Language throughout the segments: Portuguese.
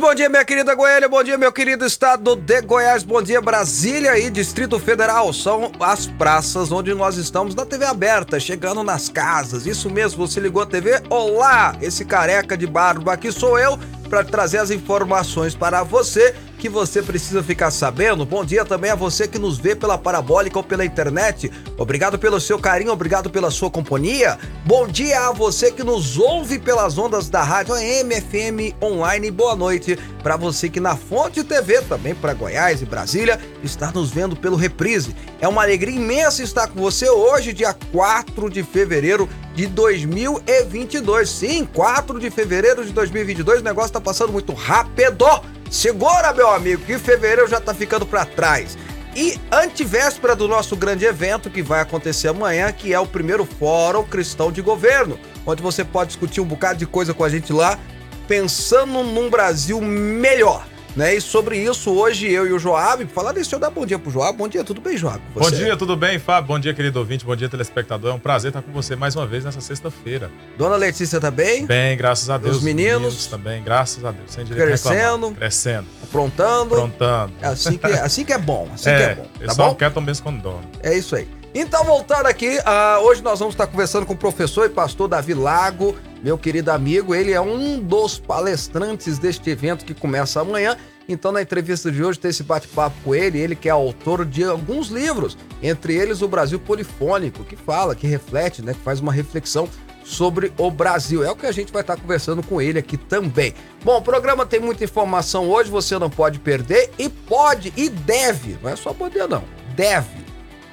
Muito bom dia, minha querida Goiânia, bom dia, meu querido estado de Goiás, bom dia, Brasília e Distrito Federal. São as praças onde nós estamos na TV aberta, chegando nas casas. Isso mesmo, você ligou a TV? Olá, esse careca de barba aqui sou eu para trazer as informações para você que você precisa ficar sabendo. Bom dia também a você que nos vê pela parabólica ou pela internet. Obrigado pelo seu carinho, obrigado pela sua companhia. Bom dia a você que nos ouve pelas ondas da rádio MFM online. Boa noite para você que na Fonte TV, também para Goiás e Brasília, está nos vendo pelo Reprise. É uma alegria imensa estar com você hoje, dia 4 de fevereiro de 2022. Sim, 4 de fevereiro de 2022. O negócio tá passando muito rápido. Segura, meu amigo, que fevereiro já tá ficando para trás. E antivéspera do nosso grande evento que vai acontecer amanhã, que é o primeiro Fórum Cristão de Governo, onde você pode discutir um bocado de coisa com a gente lá, pensando num Brasil melhor. Né? E sobre isso, hoje eu e o Joab, falar deixa eu dar bom dia pro Joab. Bom dia, tudo bem, Joab? Bom dia, tudo bem, Fábio? Bom dia, querido ouvinte, bom dia, telespectador. É um prazer estar com você mais uma vez nessa sexta-feira. Dona Letícia tá bem? Bem, graças a Deus. Os meninos? meninos também, graças a Deus. Sem Crescendo? Crescendo. Aprontando? Aprontando. É assim que, é, assim que é bom, assim é, que é bom. Tá eu só bom? quieto mesmo quando dorme. É isso aí. Então, voltando aqui, uh, hoje nós vamos estar conversando com o professor e pastor Davi Lago, meu querido amigo. Ele é um dos palestrantes deste evento que começa amanhã então, na entrevista de hoje, tem esse bate-papo com ele, ele que é autor de alguns livros, entre eles o Brasil Polifônico, que fala, que reflete, né, que faz uma reflexão sobre o Brasil. É o que a gente vai estar conversando com ele aqui também. Bom, o programa tem muita informação hoje, você não pode perder e pode e deve, não é só poder não, deve,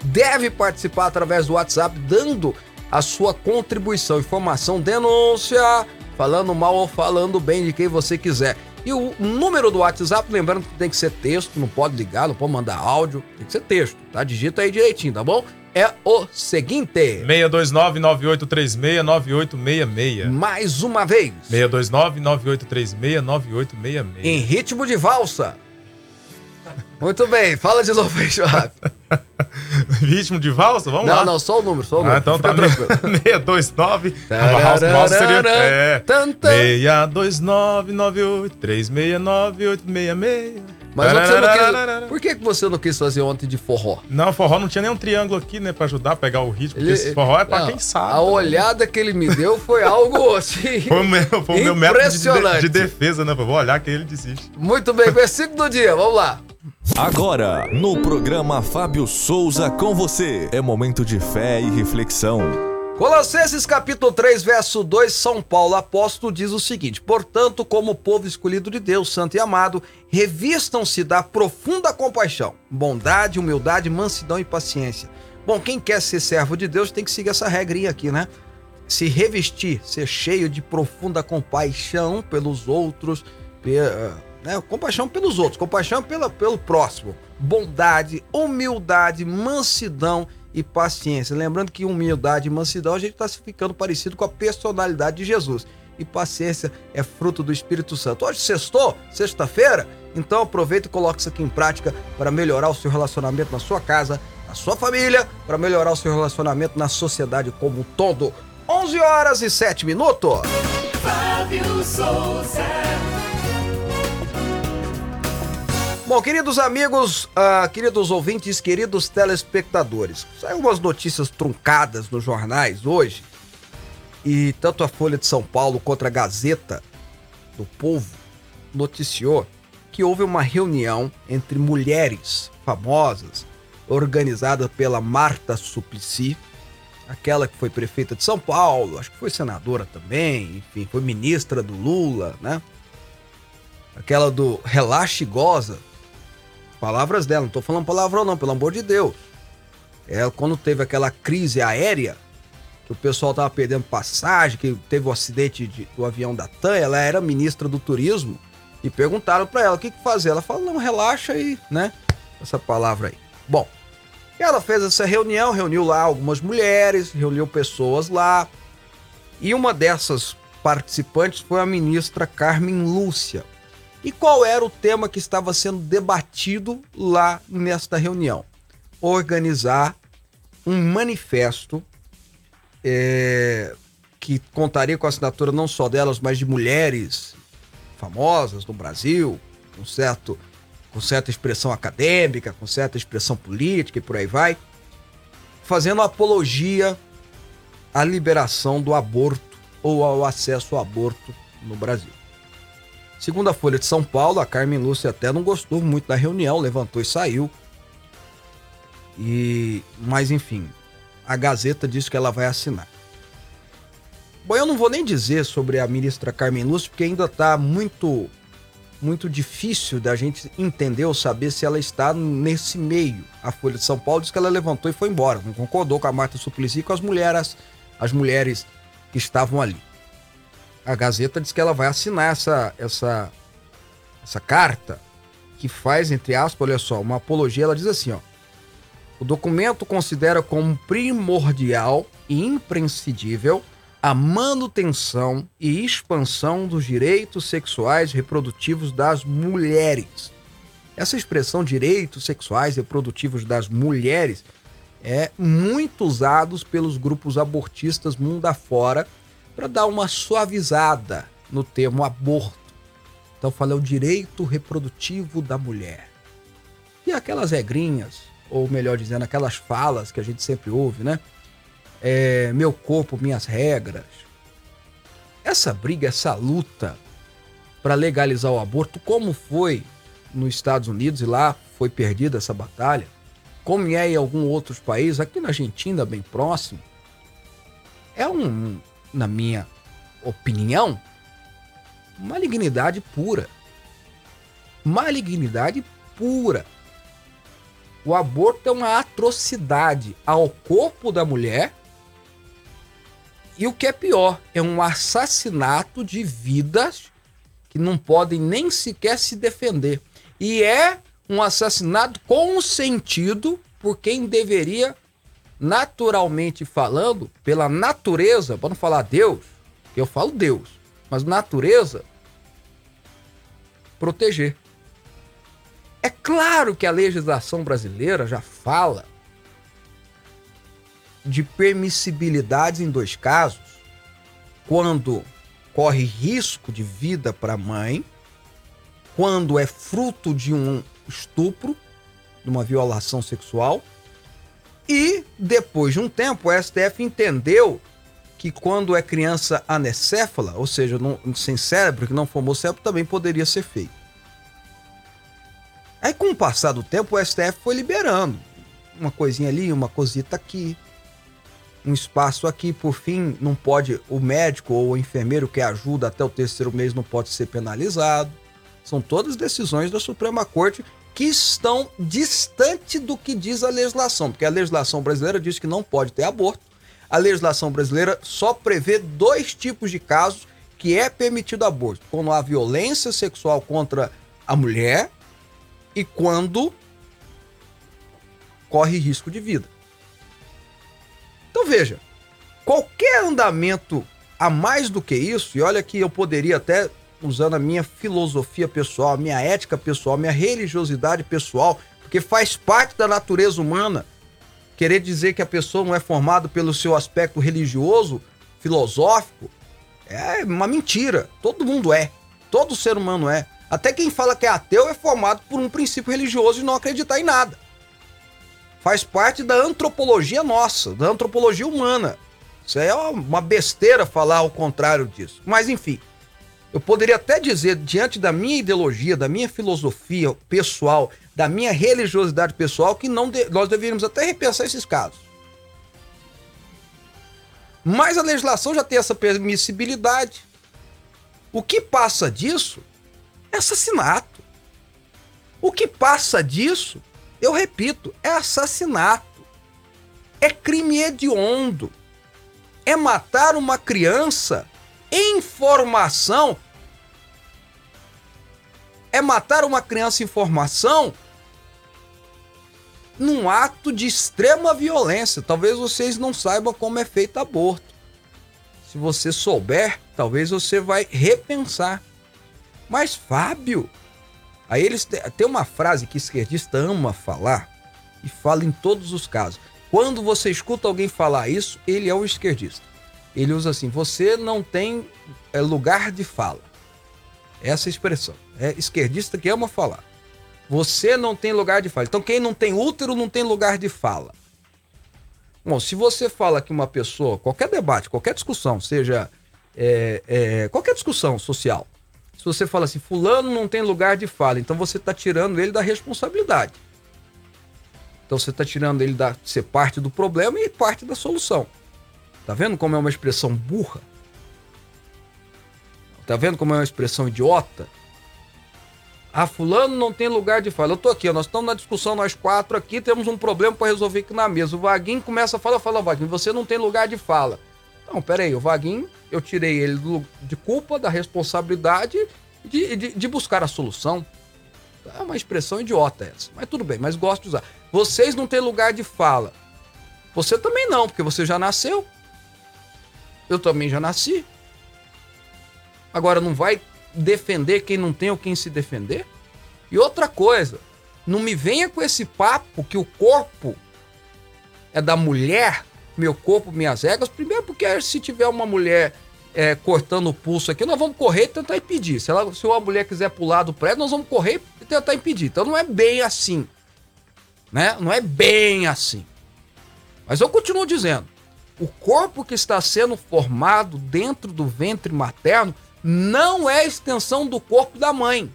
deve participar através do WhatsApp dando a sua contribuição, informação, denúncia, falando mal ou falando bem de quem você quiser. E o número do WhatsApp, lembrando que tem que ser texto, não pode ligar, não pode mandar áudio, tem que ser texto, tá? Digita aí direitinho, tá bom? É o seguinte: 629-9836-9866. Mais uma vez: 629-9836-9866. Em ritmo de valsa. Muito bem, fala de novo aí, Joab. Ritmo de valsa? Vamos não, lá. Não, não, só o número, só o ah, número. Ah, então tá. 629. Valsa seria. É. 629 98 369 866. Mas você não quis, por que você não quis fazer ontem de forró? Não, forró não tinha nem um triângulo aqui, né, pra ajudar a pegar o ritmo. Ele, porque forró é pra não, quem sabe. A né? olhada que ele me deu foi algo assim. foi o meu, foi o meu método de, de, de defesa, né? Vou olhar que ele desiste. Muito bem, versículo do dia, vamos lá. Agora, no programa Fábio Souza com você, é momento de fé e reflexão. Colossenses capítulo 3, verso 2, São Paulo apóstolo diz o seguinte: Portanto, como povo escolhido de Deus, santo e amado, revistam-se da profunda compaixão, bondade, humildade, mansidão e paciência. Bom, quem quer ser servo de Deus tem que seguir essa regrinha aqui, né? Se revestir, ser cheio de profunda compaixão pelos outros, né? Compaixão pelos outros, compaixão pela, pelo próximo, bondade, humildade, mansidão e paciência. Lembrando que humildade e mansidão a gente está ficando parecido com a personalidade de Jesus. E paciência é fruto do Espírito Santo. Hoje sextou, sexta-feira, então aproveita e coloque isso aqui em prática para melhorar o seu relacionamento na sua casa, na sua família, para melhorar o seu relacionamento na sociedade como um todo. 11 horas e 7 minutos. Fábio Souza. Bom, queridos amigos, uh, queridos ouvintes, queridos telespectadores, saiu umas notícias truncadas nos jornais hoje, e tanto a Folha de São Paulo quanto a Gazeta do Povo noticiou que houve uma reunião entre mulheres famosas, organizada pela Marta Suplicy, aquela que foi prefeita de São Paulo, acho que foi senadora também, enfim, foi ministra do Lula, né? Aquela do Relaxe e Goza, Palavras dela, não tô falando palavrão não, pelo amor de Deus. Ela, quando teve aquela crise aérea, que o pessoal tava perdendo passagem, que teve o um acidente de, do avião da TAM, ela era ministra do turismo, e perguntaram para ela o que, que fazer. Ela falou, não, relaxa aí, né? Essa palavra aí. Bom, ela fez essa reunião, reuniu lá algumas mulheres, reuniu pessoas lá, e uma dessas participantes foi a ministra Carmen Lúcia. E qual era o tema que estava sendo debatido lá nesta reunião? Organizar um manifesto é, que contaria com a assinatura não só delas, mas de mulheres famosas no Brasil, com, certo, com certa expressão acadêmica, com certa expressão política e por aí vai, fazendo apologia à liberação do aborto ou ao acesso ao aborto no Brasil. Segundo a Folha de São Paulo, a Carmen Lúcia até não gostou muito da reunião, levantou e saiu. E, mas enfim, a Gazeta diz que ela vai assinar. Bom, eu não vou nem dizer sobre a ministra Carmen Lúcia, porque ainda está muito muito difícil da gente entender ou saber se ela está nesse meio. A Folha de São Paulo diz que ela levantou e foi embora, não concordou com a Marta Suplicy e com as mulheres, as mulheres que estavam ali. A Gazeta diz que ela vai assinar essa, essa, essa carta que faz, entre aspas, olha só, uma apologia. Ela diz assim: ó, o documento considera como primordial e imprescindível a manutenção e expansão dos direitos sexuais reprodutivos das mulheres. Essa expressão direitos sexuais e reprodutivos das mulheres é muito usados pelos grupos abortistas mundo afora para dar uma suavizada no termo aborto. Então fala o direito reprodutivo da mulher. E aquelas regrinhas, ou melhor dizendo, aquelas falas que a gente sempre ouve, né? É, meu corpo, minhas regras. Essa briga, essa luta para legalizar o aborto, como foi nos Estados Unidos e lá foi perdida essa batalha, como é em alguns outros países, aqui na Argentina, bem próximo, é um, na minha opinião, malignidade pura. Malignidade pura. O aborto é uma atrocidade ao corpo da mulher. E o que é pior, é um assassinato de vidas que não podem nem sequer se defender. E é um assassinato consentido por quem deveria naturalmente falando, pela natureza, para não falar Deus, eu falo Deus, mas natureza, proteger. É claro que a legislação brasileira já fala de permissibilidades em dois casos, quando corre risco de vida para a mãe, quando é fruto de um estupro, de uma violação sexual e depois de um tempo, o STF entendeu que quando é criança anecéfala, ou seja, não, sem cérebro, que não formou cérebro, também poderia ser feito. Aí, com o passar do tempo, o STF foi liberando uma coisinha ali, uma cosita aqui, um espaço aqui. Por fim, não pode, o médico ou o enfermeiro que ajuda até o terceiro mês não pode ser penalizado. São todas decisões da Suprema Corte que estão distante do que diz a legislação, porque a legislação brasileira diz que não pode ter aborto. A legislação brasileira só prevê dois tipos de casos que é permitido aborto: quando há violência sexual contra a mulher e quando corre risco de vida. Então veja, qualquer andamento a mais do que isso, e olha que eu poderia até usando a minha filosofia pessoal, a minha ética pessoal, a minha religiosidade pessoal, porque faz parte da natureza humana querer dizer que a pessoa não é formada pelo seu aspecto religioso, filosófico, é uma mentira. Todo mundo é. Todo ser humano é. Até quem fala que é ateu é formado por um princípio religioso e não acreditar em nada. Faz parte da antropologia nossa, da antropologia humana. Isso é uma besteira falar o contrário disso. Mas enfim, eu poderia até dizer, diante da minha ideologia, da minha filosofia pessoal, da minha religiosidade pessoal, que não de, nós deveríamos até repensar esses casos. Mas a legislação já tem essa permissibilidade. O que passa disso é assassinato. O que passa disso, eu repito, é assassinato. É crime hediondo. É matar uma criança Informação é matar uma criança em formação num ato de extrema violência. Talvez vocês não saibam como é feito aborto. Se você souber, talvez você vai repensar. Mas Fábio, aí eles tem uma frase que esquerdista ama falar e fala em todos os casos. Quando você escuta alguém falar isso, ele é o esquerdista ele usa assim: você não tem é, lugar de fala. Essa expressão. É esquerdista que ama falar. Você não tem lugar de fala. Então, quem não tem útero não tem lugar de fala. Bom, se você fala que uma pessoa, qualquer debate, qualquer discussão, seja é, é, qualquer discussão social, se você fala assim, fulano não tem lugar de fala, então você está tirando ele da responsabilidade. Então você está tirando ele da ser parte do problema e parte da solução. Tá vendo como é uma expressão burra? Tá vendo como é uma expressão idiota? Ah, fulano não tem lugar de fala. Eu tô aqui, nós estamos na discussão, nós quatro aqui, temos um problema para resolver aqui na mesa. O Vaguinho começa a falar, fala, Vaguinho, você não tem lugar de fala. Não, peraí, o Vaguinho, eu tirei ele do, de culpa, da responsabilidade de, de, de buscar a solução. É uma expressão idiota essa, mas tudo bem, mas gosto de usar. Vocês não têm lugar de fala. Você também não, porque você já nasceu. Eu também já nasci. Agora não vai defender quem não tem ou quem se defender? E outra coisa, não me venha com esse papo que o corpo é da mulher, meu corpo, minhas regras. Primeiro, porque se tiver uma mulher é, cortando o pulso aqui, nós vamos correr e tentar impedir. Se, ela, se uma mulher quiser pular do prédio, nós vamos correr e tentar impedir. Então não é bem assim. Né? Não é bem assim. Mas eu continuo dizendo: o corpo que está sendo formado dentro do ventre materno não é extensão do corpo da mãe.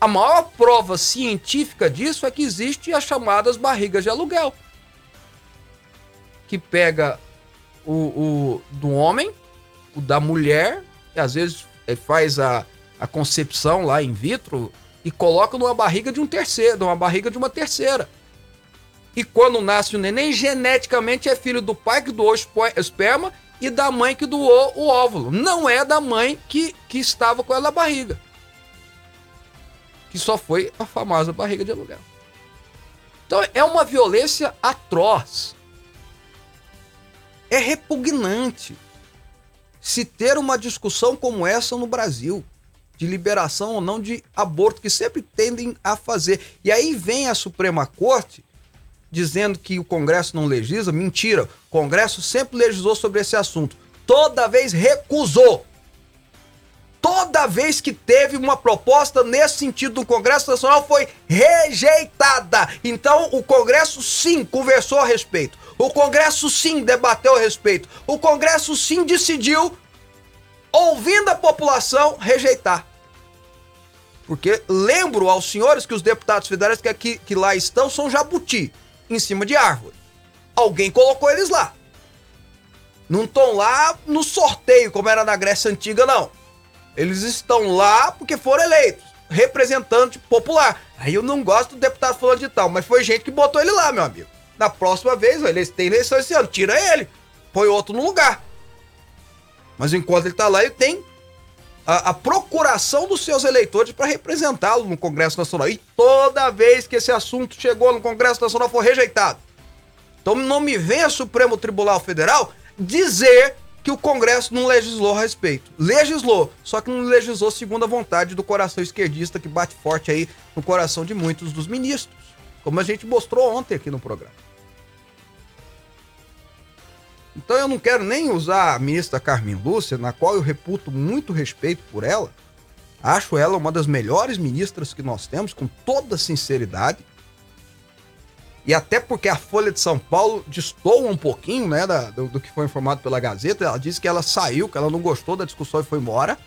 A maior prova científica disso é que existe as chamadas barrigas de aluguel. Que pega o, o do homem, o da mulher, e às vezes é, faz a, a concepção lá in vitro e coloca numa barriga de um terceiro, numa barriga de uma terceira. E quando nasce o neném, geneticamente é filho do pai que doou esperma e da mãe que doou o óvulo. Não é da mãe que, que estava com ela na barriga. Que só foi a famosa barriga de aluguel. Então é uma violência atroz. É repugnante se ter uma discussão como essa no Brasil, de liberação ou não de aborto, que sempre tendem a fazer. E aí vem a Suprema Corte dizendo que o Congresso não legisla. Mentira. O Congresso sempre legislou sobre esse assunto. Toda vez recusou. Toda vez que teve uma proposta nesse sentido do Congresso Nacional foi rejeitada. Então o Congresso sim conversou a respeito. O Congresso sim debateu a respeito. O Congresso sim decidiu, ouvindo a população, rejeitar. Porque lembro aos senhores que os deputados federais que, aqui, que lá estão são jabuti em cima de árvore. Alguém colocou eles lá. Não estão lá no sorteio, como era na Grécia Antiga, não. Eles estão lá porque foram eleitos. Representante popular. Aí eu não gosto do deputado falando de tal, mas foi gente que botou ele lá, meu amigo. Na próxima vez, eles têm eleição esse ano. Tira ele. Põe outro no lugar. Mas enquanto ele tá lá, ele tem a, a procuração dos seus eleitores para representá-lo no Congresso Nacional. E toda vez que esse assunto chegou no Congresso Nacional foi rejeitado. Então não me venha Supremo Tribunal Federal dizer que o Congresso não legislou a respeito. Legislou, só que não legislou segundo a vontade do coração esquerdista que bate forte aí no coração de muitos dos ministros, como a gente mostrou ontem aqui no programa. Então eu não quero nem usar a ministra Carmen Lúcia, na qual eu reputo muito respeito por ela. Acho ela uma das melhores ministras que nós temos, com toda sinceridade. E até porque a Folha de São Paulo destoa um pouquinho né, da, do, do, que foi informado pela Gazeta. Ela disse que ela saiu, que ela não gostou da discussão e foi embora.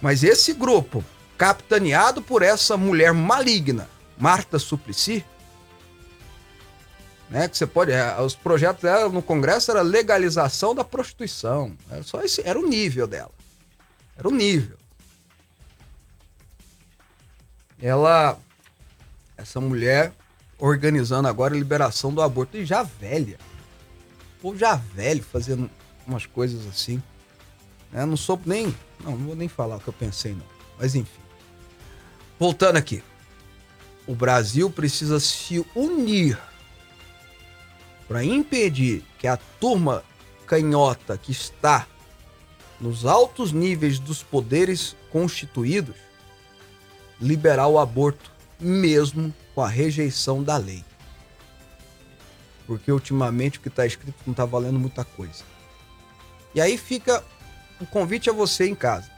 Mas esse grupo, capitaneado por essa mulher maligna, Marta Suplicy, né? Que você pode. É, os projetos dela no Congresso era legalização da prostituição. Era só esse, era o nível dela. Era o nível. Ela. Essa mulher organizando agora a liberação do aborto. E já velha. Ou já velho fazendo umas coisas assim. Né? Não sou nem. Não, não vou nem falar o que eu pensei, não. Mas enfim. Voltando aqui. O Brasil precisa se unir para impedir que a turma canhota que está nos altos níveis dos poderes constituídos liberar o aborto, mesmo com a rejeição da lei. Porque ultimamente o que está escrito não está valendo muita coisa. E aí fica um convite a você em casa.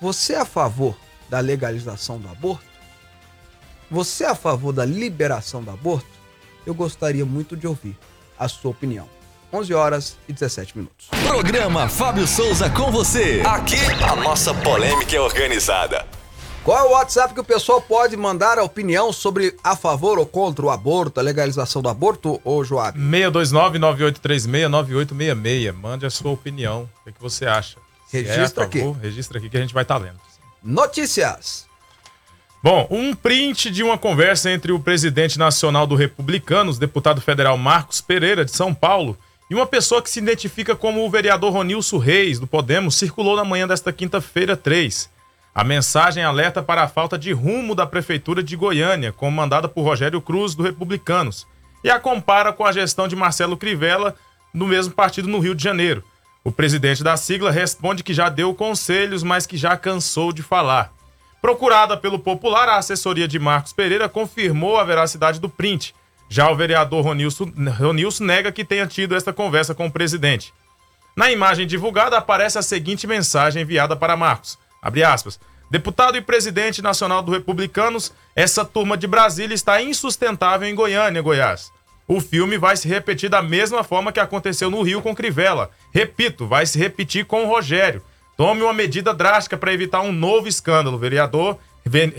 Você é a favor da legalização do aborto? Você é a favor da liberação do aborto? Eu gostaria muito de ouvir a sua opinião. 11 horas e 17 minutos. Programa Fábio Souza com você. Aqui a nossa polêmica é organizada. Qual é o WhatsApp que o pessoal pode mandar a opinião sobre a favor ou contra o aborto, a legalização do aborto, ô Joab? 629-9836-9866. Mande a sua opinião. O que, é que você acha? Se registra é favor, aqui. Registra aqui que a gente vai estar tá lendo. Notícias. Bom, um print de uma conversa entre o presidente nacional do Republicanos, deputado federal Marcos Pereira, de São Paulo, e uma pessoa que se identifica como o vereador Ronilson Reis, do Podemos, circulou na manhã desta quinta-feira 3. A mensagem alerta para a falta de rumo da Prefeitura de Goiânia, comandada por Rogério Cruz, do Republicanos, e a compara com a gestão de Marcelo Crivella, no mesmo partido no Rio de Janeiro. O presidente da sigla responde que já deu conselhos, mas que já cansou de falar. Procurada pelo Popular, a assessoria de Marcos Pereira confirmou a veracidade do print já o vereador Ronilson, Ronilson nega que tenha tido esta conversa com o presidente. Na imagem divulgada aparece a seguinte mensagem enviada para Marcos. Aspas, Deputado e presidente nacional do Republicanos, essa turma de Brasília está insustentável em Goiânia, Goiás. O filme vai se repetir da mesma forma que aconteceu no Rio com Crivella. Repito, vai se repetir com o Rogério. Tome uma medida drástica para evitar um novo escândalo. Vereador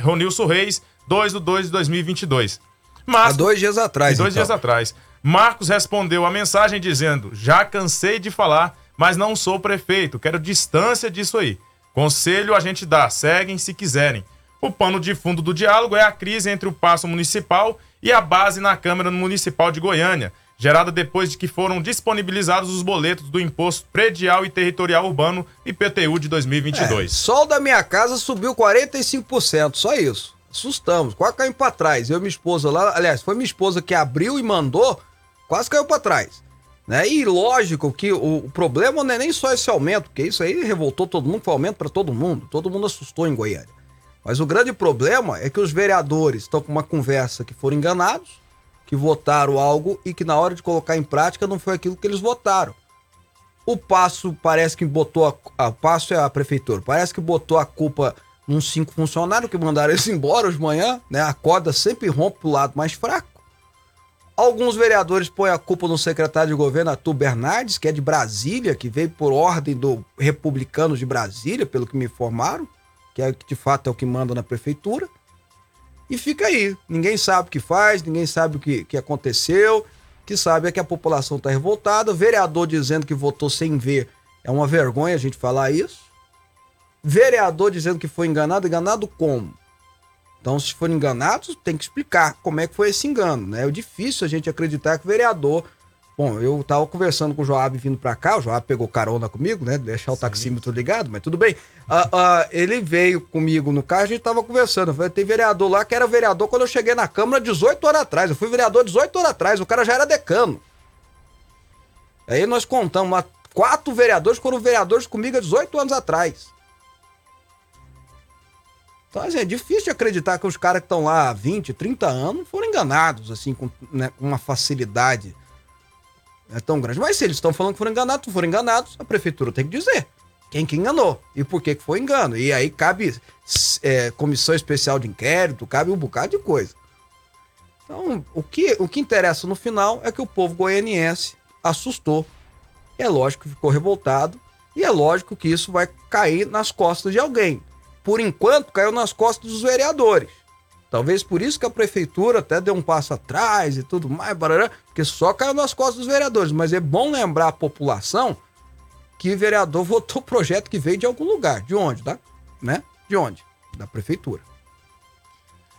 Ronilson Reis, 2 de 2 de 2022. Há dois dias atrás. Dois então. dias atrás. Marcos respondeu a mensagem dizendo: Já cansei de falar, mas não sou prefeito, quero distância disso aí. Conselho a gente dá, seguem se quiserem. O pano de fundo do diálogo é a crise entre o Paço Municipal e a base na Câmara Municipal de Goiânia, gerada depois de que foram disponibilizados os boletos do Imposto Predial e Territorial Urbano IPTU de 2022. É, sol da minha casa subiu 45%, só isso assustamos, quase caímos pra trás. Eu e minha esposa lá, aliás, foi minha esposa que abriu e mandou, quase caiu pra trás. Né? E lógico que o, o, problema não é nem só esse aumento, porque isso aí revoltou todo mundo, foi aumento para todo mundo, todo mundo assustou em Goiânia. Mas o grande problema é que os vereadores estão com uma conversa que foram enganados, que votaram algo e que na hora de colocar em prática não foi aquilo que eles votaram. O Passo parece que botou a, a Passo é a prefeitura, parece que botou a culpa uns cinco funcionários que mandaram eles embora de manhã, né? A corda sempre rompe pro lado mais fraco. Alguns vereadores põem a culpa no secretário de governo Arthur Bernardes, que é de Brasília, que veio por ordem do Republicanos de Brasília, pelo que me informaram, que é de fato é o que manda na prefeitura. E fica aí. Ninguém sabe o que faz, ninguém sabe o que, que aconteceu. O que sabe é que a população está revoltada. Vereador dizendo que votou sem ver. É uma vergonha a gente falar isso. Vereador dizendo que foi enganado, enganado como? Então, se for enganado, tem que explicar como é que foi esse engano, né? É difícil a gente acreditar que o vereador. Bom, eu tava conversando com o Joab vindo para cá, o Joab pegou carona comigo, né? Deixar o Sim. taxímetro ligado, mas tudo bem. Uh, uh, ele veio comigo no carro, a gente tava conversando. Eu falei, tem vereador lá que era vereador quando eu cheguei na Câmara 18 horas atrás. Eu fui vereador 18 horas atrás, o cara já era decano. Aí nós contamos lá, quatro vereadores foram vereadores comigo há 18 anos atrás. Então, assim, é difícil de acreditar que os caras que estão lá há 20, 30 anos foram enganados, assim, com né, uma facilidade é tão grande. Mas se eles estão falando que foram enganados, foram enganados, a prefeitura tem que dizer quem que enganou e por que, que foi engano. E aí cabe é, comissão especial de inquérito, cabe um bocado de coisa. Então, o que, o que interessa no final é que o povo goianiense assustou. É lógico que ficou revoltado e é lógico que isso vai cair nas costas de alguém por enquanto, caiu nas costas dos vereadores. Talvez por isso que a prefeitura até deu um passo atrás e tudo mais, barará, porque só caiu nas costas dos vereadores. Mas é bom lembrar a população que o vereador votou projeto que veio de algum lugar. De onde? Da, né? De onde? Da prefeitura.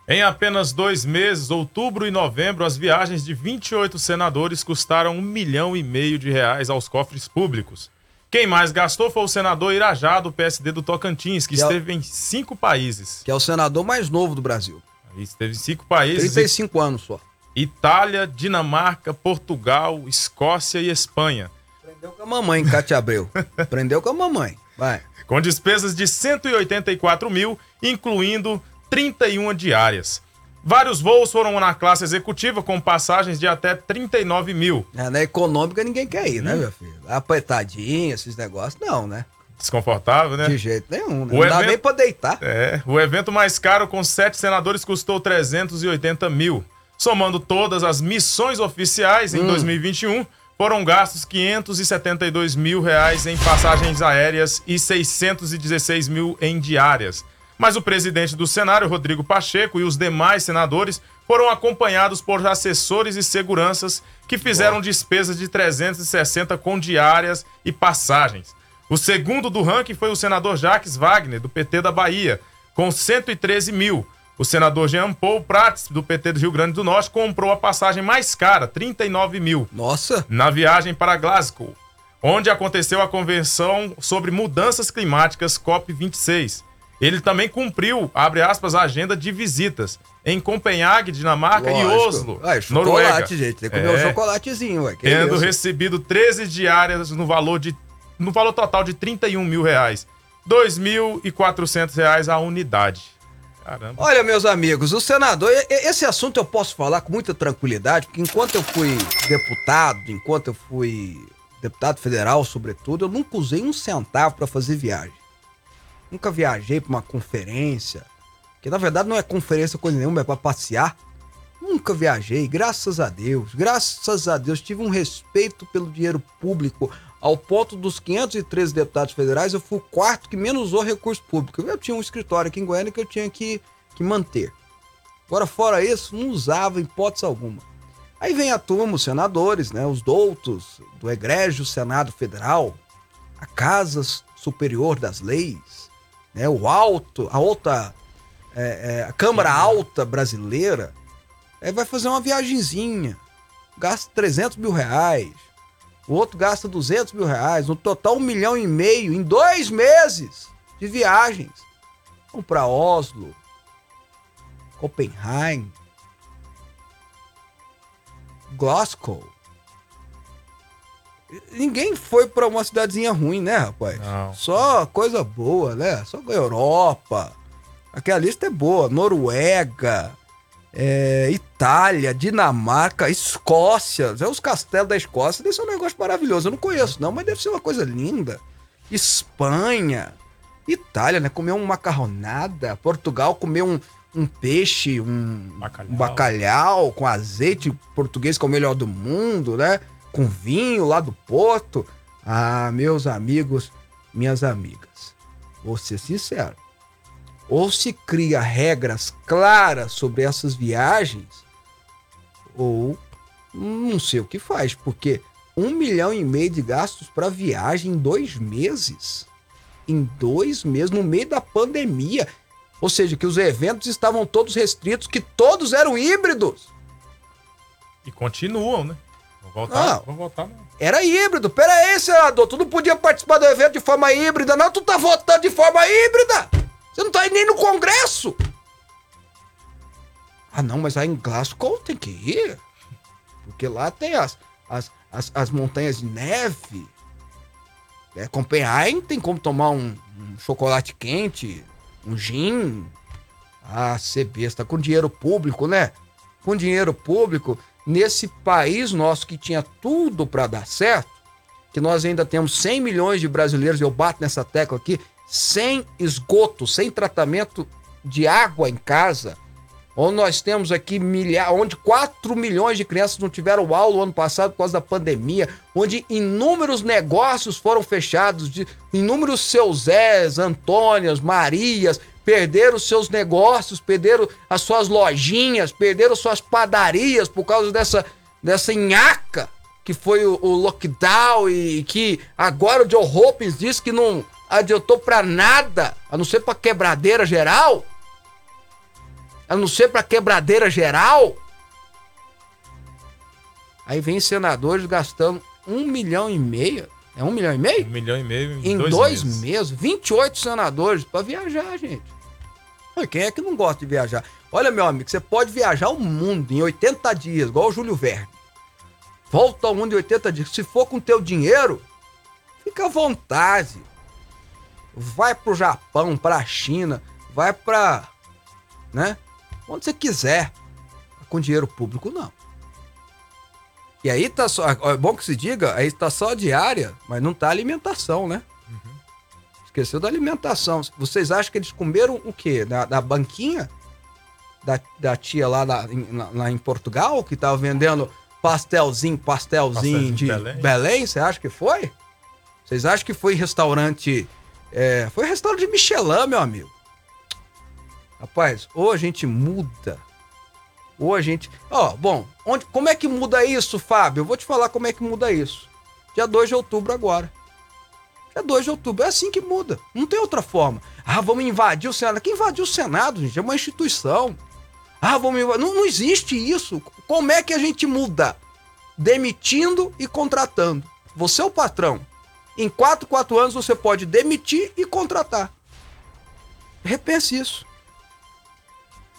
Em apenas dois meses, outubro e novembro, as viagens de 28 senadores custaram um milhão e meio de reais aos cofres públicos. Quem mais gastou foi o senador Irajá, do PSD do Tocantins, que, que esteve é em cinco países. Que é o senador mais novo do Brasil. Esteve em cinco países. 35 e... anos só. Itália, Dinamarca, Portugal, Escócia e Espanha. Prendeu com a mamãe, Cátia Abreu. Prendeu com a mamãe. Vai. Com despesas de 184 mil, incluindo 31 diárias. Vários voos foram na classe executiva com passagens de até 39 mil. É, na econômica ninguém quer ir, né, hum. meu filho? Apertadinho, esses negócios, não, né? Desconfortável, né? De jeito nenhum. Né? O Não dá evento- nem pra deitar. É, o evento mais caro com sete senadores custou 380 mil. Somando todas as missões oficiais em 2021, foram gastos 572 mil reais em passagens aéreas e 616 mil em diárias. Mas o presidente do Senado, Rodrigo Pacheco, e os demais senadores foram acompanhados por assessores e seguranças que fizeram despesas de 360 com diárias e passagens. O segundo do ranking foi o senador Jacques Wagner, do PT da Bahia, com 113 mil. O senador Jean Paul Prats, do PT do Rio Grande do Norte, comprou a passagem mais cara, 39 mil, Nossa. na viagem para Glasgow, onde aconteceu a convenção sobre mudanças climáticas COP26. Ele também cumpriu, abre aspas, a agenda de visitas em Copenhague, Dinamarca e lógico. Oslo, Ah, é chocolate, Noruega. gente. Tem que comer um É chocolatezinho, ué. que tendo recebido 13 diárias no valor de no valor total de 31 mil reais. 2.400 reais a unidade. Caramba. Olha, meus amigos, o senador, esse assunto eu posso falar com muita tranquilidade, porque enquanto eu fui deputado, enquanto eu fui deputado federal, sobretudo, eu nunca usei um centavo para fazer viagem. Nunca viajei para uma conferência, que na verdade não é conferência coisa nenhuma, é para passear. Nunca viajei, graças a Deus, graças a Deus, tive um respeito pelo dinheiro público, ao ponto dos 513 deputados federais, eu fui o quarto que menos usou recurso público. Eu tinha um escritório aqui em Goiânia que eu tinha que, que manter. Agora, fora isso, não usava hipótese alguma. Aí vem a turma, os senadores, né, os doutos do egrégio Senado Federal, a Casa Superior das Leis, né, o alto, a alta, é, é, a Câmara Alta Brasileira, aí vai fazer uma viagenzinha, gasta 300 mil reais, o outro gasta 200 mil reais, no total um milhão e meio em dois meses de viagens. Vão para Oslo, Copenhague, Glasgow. Ninguém foi para uma cidadezinha ruim, né, rapaz? Não. Só coisa boa, né? Só Europa. Aquela lista é boa. Noruega, é, Itália, Dinamarca, Escócia. É os castelos da Escócia deve ser um negócio maravilhoso. Eu não conheço, não, mas deve ser uma coisa linda. Espanha, Itália, né? Comer uma macarronada. Portugal, comer um, um peixe, um Bacalhau. um bacalhau com azeite português que é o melhor do mundo, né? Com vinho lá do Porto. Ah, meus amigos, minhas amigas, vou ser sincero. Ou se cria regras claras sobre essas viagens, ou não sei o que faz, porque um milhão e meio de gastos para viagem em dois meses. Em dois meses, no meio da pandemia. Ou seja, que os eventos estavam todos restritos, que todos eram híbridos. E continuam, né? Voltar, Ah. vou voltar não. Era híbrido. Pera aí, senador. Tu não podia participar do evento de forma híbrida, não. Tu tá votando de forma híbrida. Você não tá nem no Congresso. Ah, não, mas aí em Glasgow tem que ir. Porque lá tem as, as, as, as montanhas de neve. É, Copenhagen tem como tomar um, um chocolate quente, um gin. Ah, ser besta. Com dinheiro público, né? Com dinheiro público, nesse país nosso que tinha tudo para dar certo, que nós ainda temos 100 milhões de brasileiros, eu bato nessa tecla aqui, sem esgoto, sem tratamento de água em casa, onde nós temos aqui milhares, onde 4 milhões de crianças não tiveram aula ano passado por causa da pandemia, onde inúmeros negócios foram fechados, de inúmeros seus Zés, Antônias, Marias, perderam seus negócios, perderam as suas lojinhas, perderam suas padarias por causa dessa, dessa nhaca que foi o, o lockdown e que agora o Joe Hopkins disse que não adiantou pra nada, a não ser pra quebradeira geral. A não ser pra quebradeira geral. Aí vem senadores gastando um milhão e meio. É um milhão e meio? Um milhão e meio em, Em dois, dois, meses. meses. 28 senadores pra viajar, gente. Quem é que não gosta de viajar? Olha, meu amigo, você pode viajar o mundo em 80 dias, igual o Júlio Verne. Volta ao mundo em 80 dias. Se for com teu dinheiro, fica à vontade. Vai pro Japão, pra China, vai pra. né? Onde você quiser. Com dinheiro público, não. E aí tá só. É bom que se diga, aí tá só diária, mas não tá alimentação, né? Esqueceu da alimentação. Vocês acham que eles comeram o quê? Da, da banquinha? Da, da tia lá, na, em, lá em Portugal, que tava vendendo pastelzinho, pastelzinho de Belém. Belém? Você acha que foi? Vocês acham que foi restaurante. É, foi restaurante de Michelin, meu amigo. Rapaz, ou a gente muda. Ou a gente. Ó, oh, bom, onde, como é que muda isso, Fábio? Eu vou te falar como é que muda isso. Dia 2 de outubro agora. Dia 2 de outubro. É assim que muda. Não tem outra forma. Ah, vamos invadir o Senado. Quem invadiu o Senado, gente? É uma instituição. Ah, vamos invadir. Não, não existe isso. Como é que a gente muda? Demitindo e contratando. Você é o patrão. Em 4, 4 anos você pode demitir e contratar. Repense isso.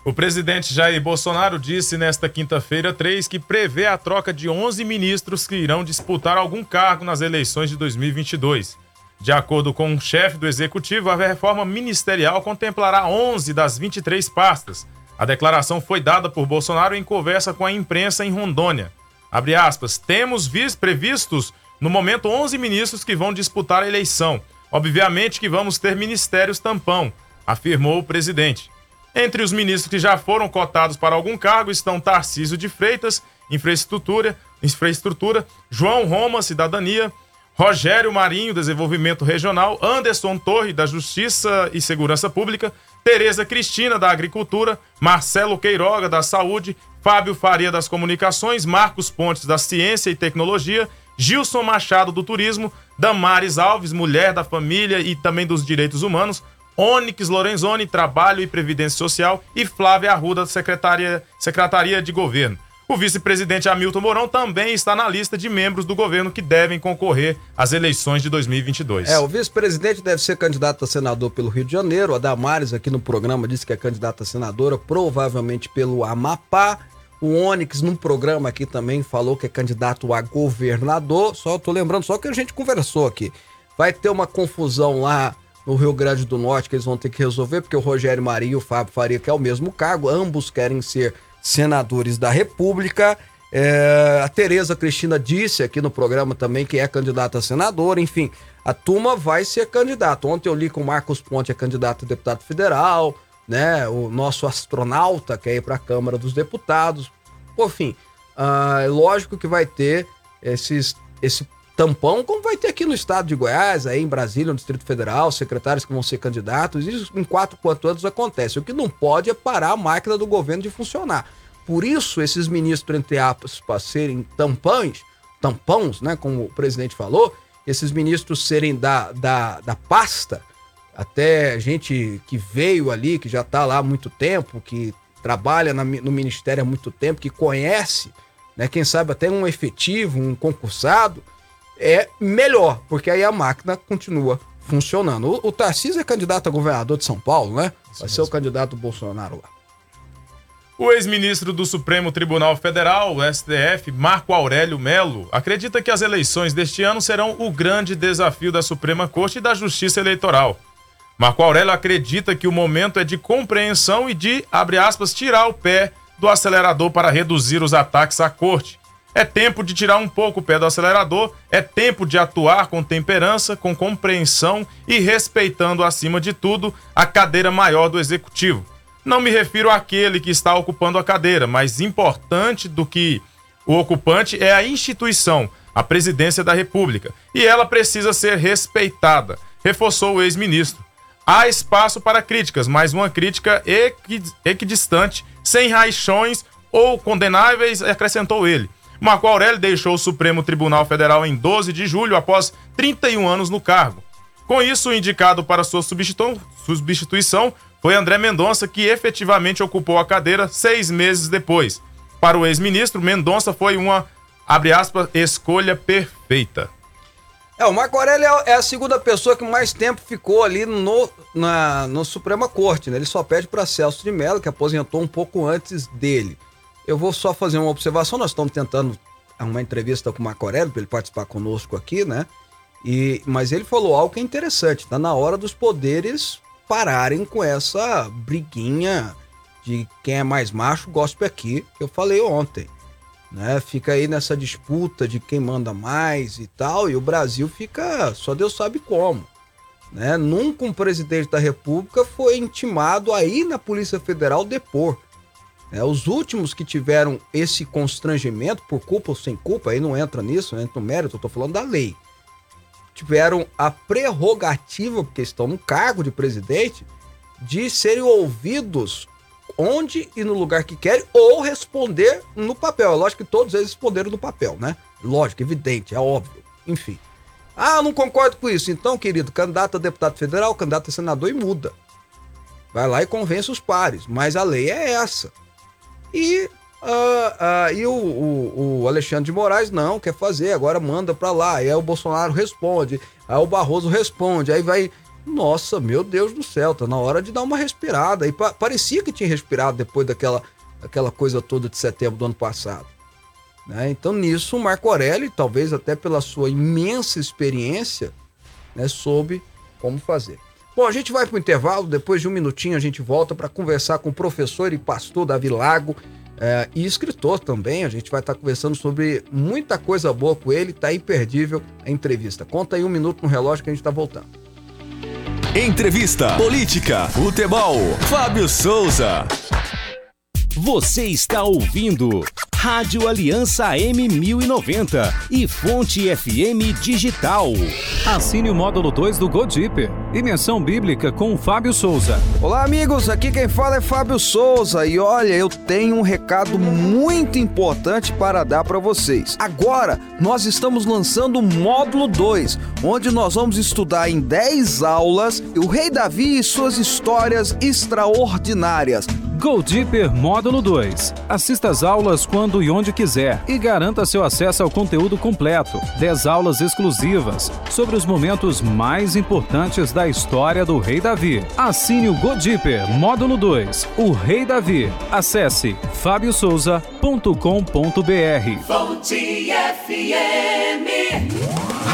O presidente Jair Bolsonaro disse nesta quinta-feira 3 que prevê a troca de 11 ministros que irão disputar algum cargo nas eleições de 2022. De acordo com o chefe do executivo, a reforma ministerial contemplará 11 das 23 pastas. A declaração foi dada por Bolsonaro em conversa com a imprensa em Rondônia. Aspas, temos previstos no momento 11 ministros que vão disputar a eleição. Obviamente que vamos ter ministérios tampão, afirmou o presidente. Entre os ministros que já foram cotados para algum cargo estão Tarcísio de Freitas, Infraestrutura, Infraestrutura João Roma, Cidadania, Rogério Marinho, Desenvolvimento Regional, Anderson Torre, da Justiça e Segurança Pública, Tereza Cristina, da Agricultura, Marcelo Queiroga, da Saúde, Fábio Faria, das Comunicações, Marcos Pontes, da Ciência e Tecnologia, Gilson Machado, do Turismo, Damares Alves, Mulher da Família e também dos Direitos Humanos, Onyx Lorenzoni, Trabalho e Previdência Social e Flávia Arruda, Secretaria, Secretaria de Governo. O vice-presidente Hamilton Mourão também está na lista de membros do governo que devem concorrer às eleições de 2022. É, o vice-presidente deve ser candidato a senador pelo Rio de Janeiro. A Damares aqui no programa disse que é candidata a senadora, provavelmente pelo Amapá. O Onyx, num programa aqui também, falou que é candidato a governador. Só tô lembrando só que a gente conversou aqui. Vai ter uma confusão lá no Rio Grande do Norte que eles vão ter que resolver, porque o Rogério Maria e o Fábio Faria, que é o mesmo cargo, ambos querem ser senadores da República. É, a Tereza Cristina disse aqui no programa também que é candidata a senadora, enfim, a turma vai ser candidata. Ontem eu li com o Marcos Ponte, é candidato a deputado federal, né? O nosso astronauta quer ir para a Câmara dos Deputados. Por fim, ah, lógico que vai ter esses, esse tampão, como vai ter aqui no estado de Goiás, aí em Brasília, no Distrito Federal, secretários que vão ser candidatos. Isso em quatro, quatro anos acontece. O que não pode é parar a máquina do governo de funcionar. Por isso, esses ministros, entre aspas, serem tampões, tampões, né, como o presidente falou, esses ministros serem da, da, da pasta, até gente que veio ali, que já está lá há muito tempo, que trabalha na, no ministério há muito tempo, que conhece, né, quem sabe até um efetivo, um concursado, é melhor, porque aí a máquina continua funcionando. O, o Tarcísio é candidato a governador de São Paulo, né? Vai ser o candidato do Bolsonaro lá. O ex-ministro do Supremo Tribunal Federal, o STF, Marco Aurélio Melo, acredita que as eleições deste ano serão o grande desafio da Suprema Corte e da Justiça Eleitoral. Marco Aurélio acredita que o momento é de compreensão e de, abre aspas, tirar o pé do acelerador para reduzir os ataques à corte. É tempo de tirar um pouco o pé do acelerador, é tempo de atuar com temperança, com compreensão e respeitando, acima de tudo, a cadeira maior do executivo. Não me refiro àquele que está ocupando a cadeira, mas importante do que o ocupante é a instituição, a presidência da República, e ela precisa ser respeitada, reforçou o ex-ministro. Há espaço para críticas, mas uma crítica equidistante, sem raichões ou condenáveis, acrescentou ele. Marco Aurélio deixou o Supremo Tribunal Federal em 12 de julho, após 31 anos no cargo. Com isso, o indicado para sua substituição foi André Mendonça, que efetivamente ocupou a cadeira seis meses depois. Para o ex-ministro, Mendonça foi uma, aspas, escolha perfeita. É, o Marco Aurélio é, é a segunda pessoa que mais tempo ficou ali no, na no Suprema Corte, né? Ele só pede para Celso de Mello, que aposentou um pouco antes dele. Eu vou só fazer uma observação. Nós estamos tentando uma entrevista com o Marco Aurélio para ele participar conosco aqui, né? E, mas ele falou algo que é interessante. Está na hora dos poderes pararem com essa briguinha de quem é mais macho, gospel aqui, que eu falei ontem. Né? Fica aí nessa disputa de quem manda mais e tal, e o Brasil fica, só Deus sabe como. Né? Nunca um presidente da República foi intimado aí na Polícia Federal depor. É, os últimos que tiveram esse constrangimento, por culpa ou sem culpa, aí não entra nisso, não entra no mérito, eu estou falando da lei. Tiveram a prerrogativa, porque estão no cargo de presidente, de serem ouvidos onde e no lugar que querem, ou responder no papel. É lógico que todos eles responderam no papel, né? Lógico, evidente, é óbvio. Enfim. Ah, não concordo com isso. Então, querido, candidato a deputado federal, candidato a senador e muda. Vai lá e convence os pares. Mas a lei é essa. E, uh, uh, e o, o, o, Alexandre de Moraes não quer fazer, agora manda para lá. Aí o Bolsonaro responde, aí o Barroso responde, aí vai. Nossa, meu Deus do céu, tá na hora de dar uma respirada. E pa parecia que tinha respirado depois daquela, daquela coisa toda de setembro do ano passado. Né? Então, nisso, o Marco Aurélio, talvez até pela sua imensa experiência, né, soube como fazer. Bom, a gente vai para o intervalo, depois de um minutinho a gente volta para conversar com o professor e pastor Davi Lago é, e escritor também. A gente vai estar tá conversando sobre muita coisa boa com ele, tá imperdível a entrevista. Conta aí um minuto no relógio que a gente está voltando. Entrevista, política, futebol, Fábio Souza. Você está ouvindo Rádio Aliança M1090 e Fonte FM Digital. Assine o módulo 2 do Go Deeper. Dimensão Bíblica com Fábio Souza. Olá, amigos. Aqui quem fala é Fábio Souza. E olha, eu tenho um recado muito importante para dar para vocês. Agora, nós estamos lançando o módulo 2, onde nós vamos estudar em 10 aulas o Rei Davi e suas histórias extraordinárias. Go Deeper Módulo 2. Assista às aulas quando e onde quiser e garanta seu acesso ao conteúdo completo. 10 aulas exclusivas sobre os momentos mais importantes da história do Rei Davi. Assine o Go Deeper Módulo 2. O Rei Davi. Acesse fabiosouza.com.br. Fonte FM.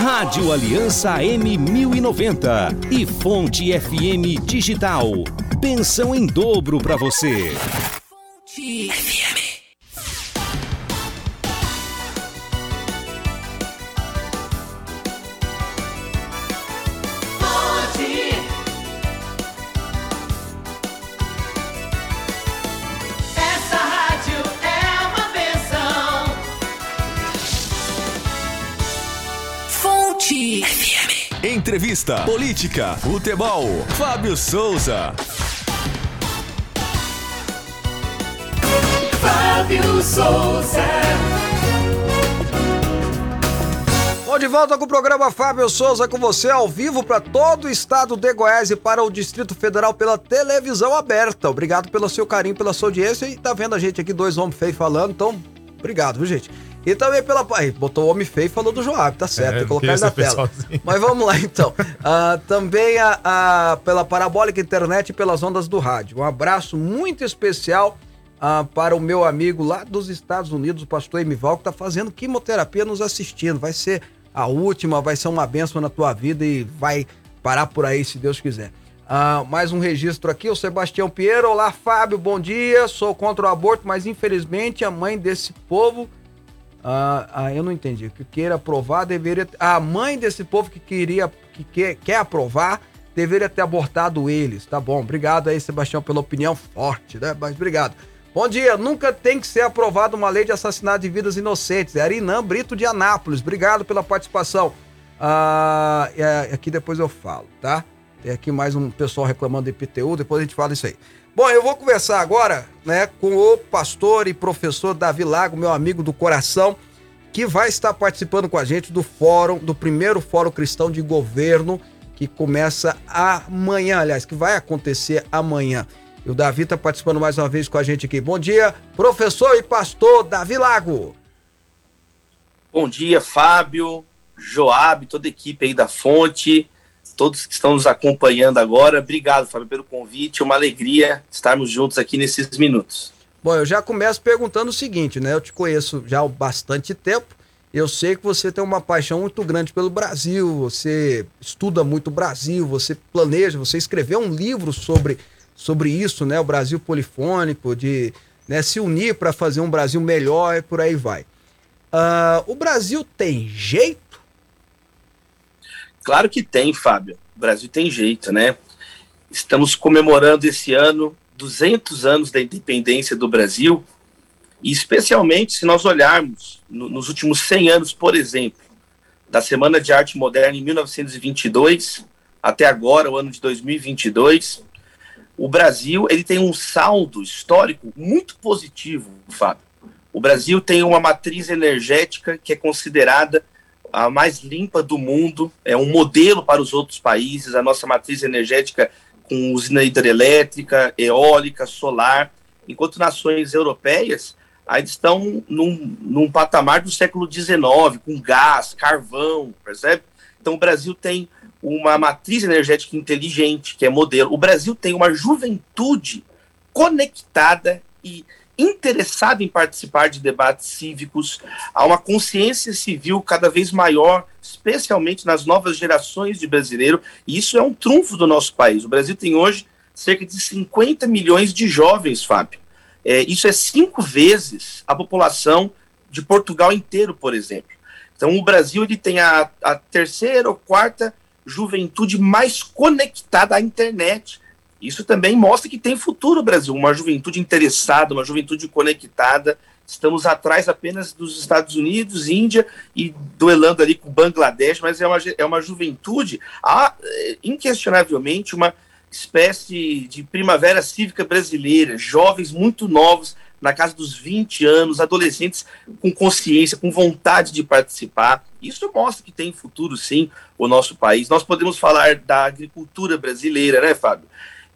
Rádio Aliança M1090 e Fonte FM Digital Pensão em dobro para você. FM. Essa rádio é. Fonte FM. Entrevista, política, futebol, Fábio Souza. Fábio Souza. Bom, de volta com o programa Fábio Souza com você ao vivo para todo o estado de Goiás e para o Distrito Federal pela televisão aberta. Obrigado pelo seu carinho, pela sua audiência e tá vendo a gente aqui, dois homens feios falando, então obrigado, viu gente? E também pela. Aí, botou o homem feio e falou do Joab, tá certo, é, tem que colocar ele na tela. Mas vamos lá então. Uh, também a, a, pela Parabólica Internet e pelas ondas do rádio. Um abraço muito especial ah, para o meu amigo lá dos Estados Unidos, o pastor Emival, que está fazendo quimioterapia nos assistindo. Vai ser a última, vai ser uma bênção na tua vida e vai parar por aí, se Deus quiser. Ah, mais um registro aqui, o Sebastião Pinheiro. Olá, Fábio, bom dia. Sou contra o aborto, mas infelizmente a mãe desse povo. Ah, ah, eu não entendi. Que queira aprovar, deveria. A mãe desse povo que queria, que quer, quer aprovar, deveria ter abortado eles. Tá bom, obrigado aí, Sebastião, pela opinião forte, né? Mas obrigado. Bom dia. Nunca tem que ser aprovada uma lei de assassinato de vidas inocentes. É Arinã Brito de Anápolis. Obrigado pela participação. Ah, é, aqui depois eu falo, tá? Tem aqui mais um pessoal reclamando do IPTU, depois a gente fala isso aí. Bom, eu vou conversar agora, né, com o pastor e professor Davi Lago, meu amigo do coração, que vai estar participando com a gente do fórum, do primeiro Fórum Cristão de Governo, que começa amanhã, aliás, que vai acontecer amanhã. E o Davi está participando mais uma vez com a gente aqui. Bom dia, professor e pastor Davi Lago. Bom dia, Fábio, Joab, toda a equipe aí da Fonte, todos que estão nos acompanhando agora. Obrigado, Fábio, pelo convite. Uma alegria estarmos juntos aqui nesses minutos. Bom, eu já começo perguntando o seguinte, né? Eu te conheço já há bastante tempo. Eu sei que você tem uma paixão muito grande pelo Brasil, você estuda muito o Brasil, você planeja, você escreveu um livro sobre sobre isso, né? O Brasil polifônico, de né, se unir para fazer um Brasil melhor e por aí vai. Uh, o Brasil tem jeito? Claro que tem, Fábio. O Brasil tem jeito, né? Estamos comemorando esse ano 200 anos da independência do Brasil, e especialmente se nós olharmos no, nos últimos 100 anos, por exemplo, da Semana de Arte Moderna em 1922 até agora, o ano de 2022, o Brasil ele tem um saldo histórico muito positivo, Fábio. O Brasil tem uma matriz energética que é considerada a mais limpa do mundo, é um modelo para os outros países. A nossa matriz energética com usina hidrelétrica, eólica, solar, enquanto nações europeias ainda estão num, num patamar do século XIX, com gás, carvão, percebe? Então o Brasil tem uma matriz energética inteligente, que é modelo. O Brasil tem uma juventude conectada e interessada em participar de debates cívicos, há uma consciência civil cada vez maior, especialmente nas novas gerações de brasileiro, e isso é um trunfo do nosso país. O Brasil tem hoje cerca de 50 milhões de jovens, Fábio. É, isso é cinco vezes a população de Portugal inteiro, por exemplo. Então, o Brasil ele tem a, a terceira ou quarta juventude mais conectada à internet. Isso também mostra que tem futuro o Brasil, uma juventude interessada, uma juventude conectada. Estamos atrás apenas dos Estados Unidos, Índia e duelando ali com Bangladesh, mas é uma, é uma juventude, há, é, inquestionavelmente, uma espécie de primavera cívica brasileira, jovens muito novos, na casa dos 20 anos, adolescentes com consciência, com vontade de participar. Isso mostra que tem futuro, sim, o nosso país. Nós podemos falar da agricultura brasileira, né, Fábio?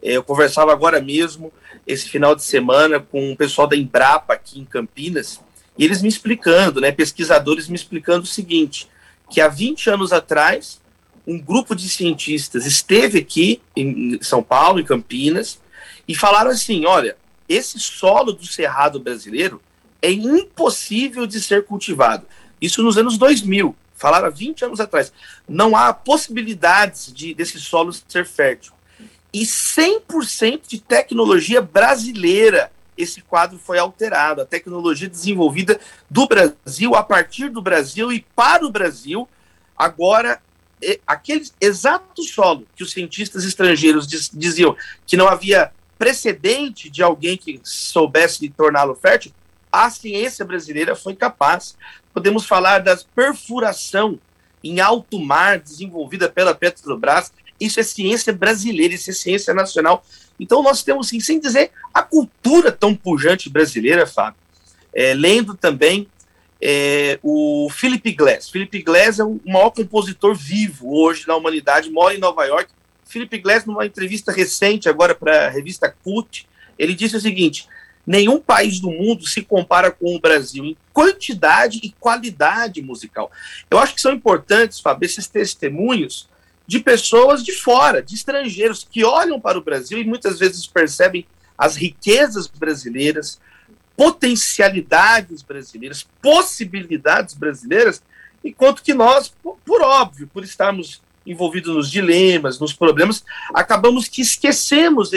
É, eu conversava agora mesmo, esse final de semana, com o pessoal da Embrapa aqui em Campinas, e eles me explicando, né, pesquisadores me explicando o seguinte, que há 20 anos atrás, um grupo de cientistas esteve aqui em São Paulo, em Campinas, e falaram assim, olha, esse solo do cerrado brasileiro é impossível de ser cultivado. Isso nos anos 2000, falaram há 20 anos atrás. Não há possibilidades de desse solo ser fértil e 100% de tecnologia brasileira. Esse quadro foi alterado. A tecnologia desenvolvida do Brasil, a partir do Brasil e para o Brasil, agora aquele exato solo que os cientistas estrangeiros diz, diziam que não havia precedente de alguém que soubesse torná-lo fértil, a ciência brasileira foi capaz. Podemos falar da perfuração em alto mar desenvolvida pela Petrobras, isso é ciência brasileira, isso é ciência nacional. Então nós temos, sim, sem dizer, a cultura tão pujante brasileira, Fábio. É, lendo também é, o Philip Glass. Philip Glass é o maior compositor vivo hoje na humanidade, mora em Nova York. Philip Glass, numa entrevista recente agora para a revista Cult, ele disse o seguinte: nenhum país do mundo se compara com o Brasil em quantidade e qualidade musical. Eu acho que são importantes, Fábio, esses testemunhos, de pessoas de fora, de estrangeiros, que olham para o Brasil e muitas vezes percebem as riquezas brasileiras, potencialidades brasileiras, possibilidades brasileiras, enquanto que nós, por óbvio, por estarmos envolvidos nos dilemas, nos problemas, acabamos que esquecemos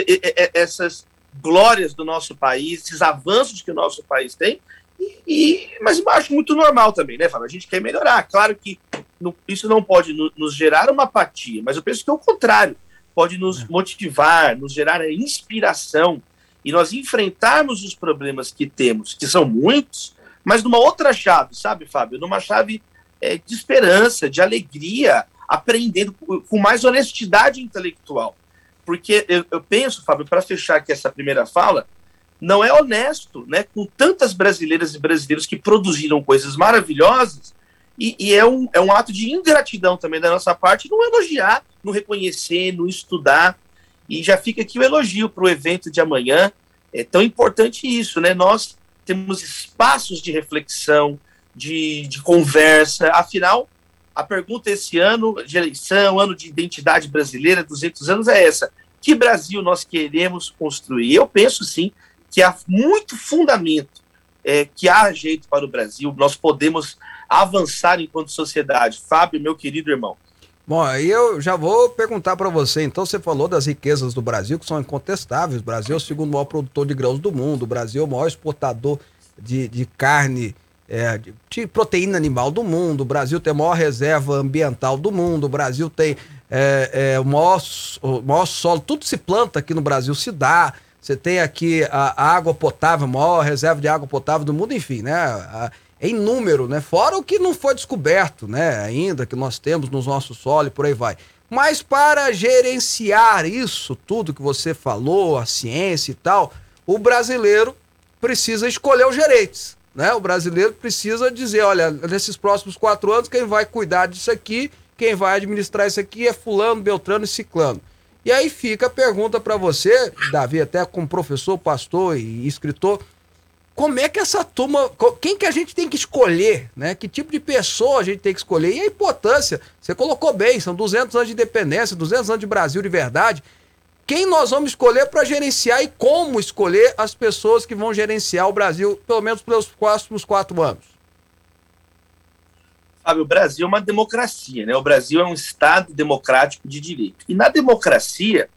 essas glórias do nosso país, esses avanços que o nosso país tem, e, e, mas eu acho muito normal também, né, Fábio? A gente quer melhorar. Claro que no, isso não pode no, nos gerar uma apatia, mas eu penso que é o contrário. Pode nos é. motivar, nos gerar inspiração e nós enfrentarmos os problemas que temos, que são muitos, mas numa outra chave, sabe, Fábio? Numa chave é, de esperança, de alegria, aprendendo com mais honestidade intelectual. Porque eu, eu penso, Fábio, para fechar aqui essa primeira fala, não é honesto, né, com tantas brasileiras e brasileiros que produziram coisas maravilhosas, e, e, é, um, é um ato de ingratidão também da nossa parte não elogiar, não reconhecer, não estudar. E já fica aqui o elogio para o evento de amanhã. É tão importante isso, né? Nós temos espaços de reflexão, de, de conversa. Afinal, a pergunta esse ano de eleição, ano de identidade brasileira, 200 anos, é essa. Que Brasil nós queremos construir? Eu penso, sim, que há muito fundamento, é, que há jeito para o Brasil, nós podemos avançar enquanto sociedade. Fábio, meu querido irmão. Bom, aí eu já vou perguntar para você. Então, você falou das riquezas do Brasil, que são incontestáveis. O Brasil é o segundo maior produtor de grãos do mundo. O Brasil é o maior exportador de, de carne, é, de, proteína animal do mundo. O Brasil tem a maior reserva ambiental do mundo. O Brasil tem é, é, o, maior, o maior solo, tudo se planta aqui no Brasil, se dá. Você tem aqui a, a água potável, a maior reserva de água potável do mundo, enfim, né? A, em número, né? Fora o que não foi descoberto, né? Ainda que nós temos no nosso solo e por aí vai. Mas para gerenciar isso tudo que você falou, a ciência e tal, o brasileiro precisa escolher os gerentes, né? O brasileiro precisa dizer, olha, nesses próximos quatro anos quem vai cuidar disso aqui, quem vai administrar isso aqui é fulano, beltrano e ciclano. E aí fica a pergunta para você, Davi, até como professor, pastor e escritor, como é que essa turma, quem que a gente tem que escolher, né? Que tipo de pessoa a gente tem que escolher? E a importância, você colocou bem, são 200 anos de independência, 200 anos de Brasil de verdade. Quem nós vamos escolher para gerenciar e como escolher as pessoas que vão gerenciar o Brasil, pelo menos pelos próximos quatro anos? Fábio, o Brasil é uma democracia, né? O Brasil é um Estado democrático de direito. E na democracia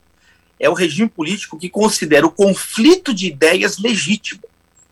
é o regime político que considera o conflito de ideias legítimo.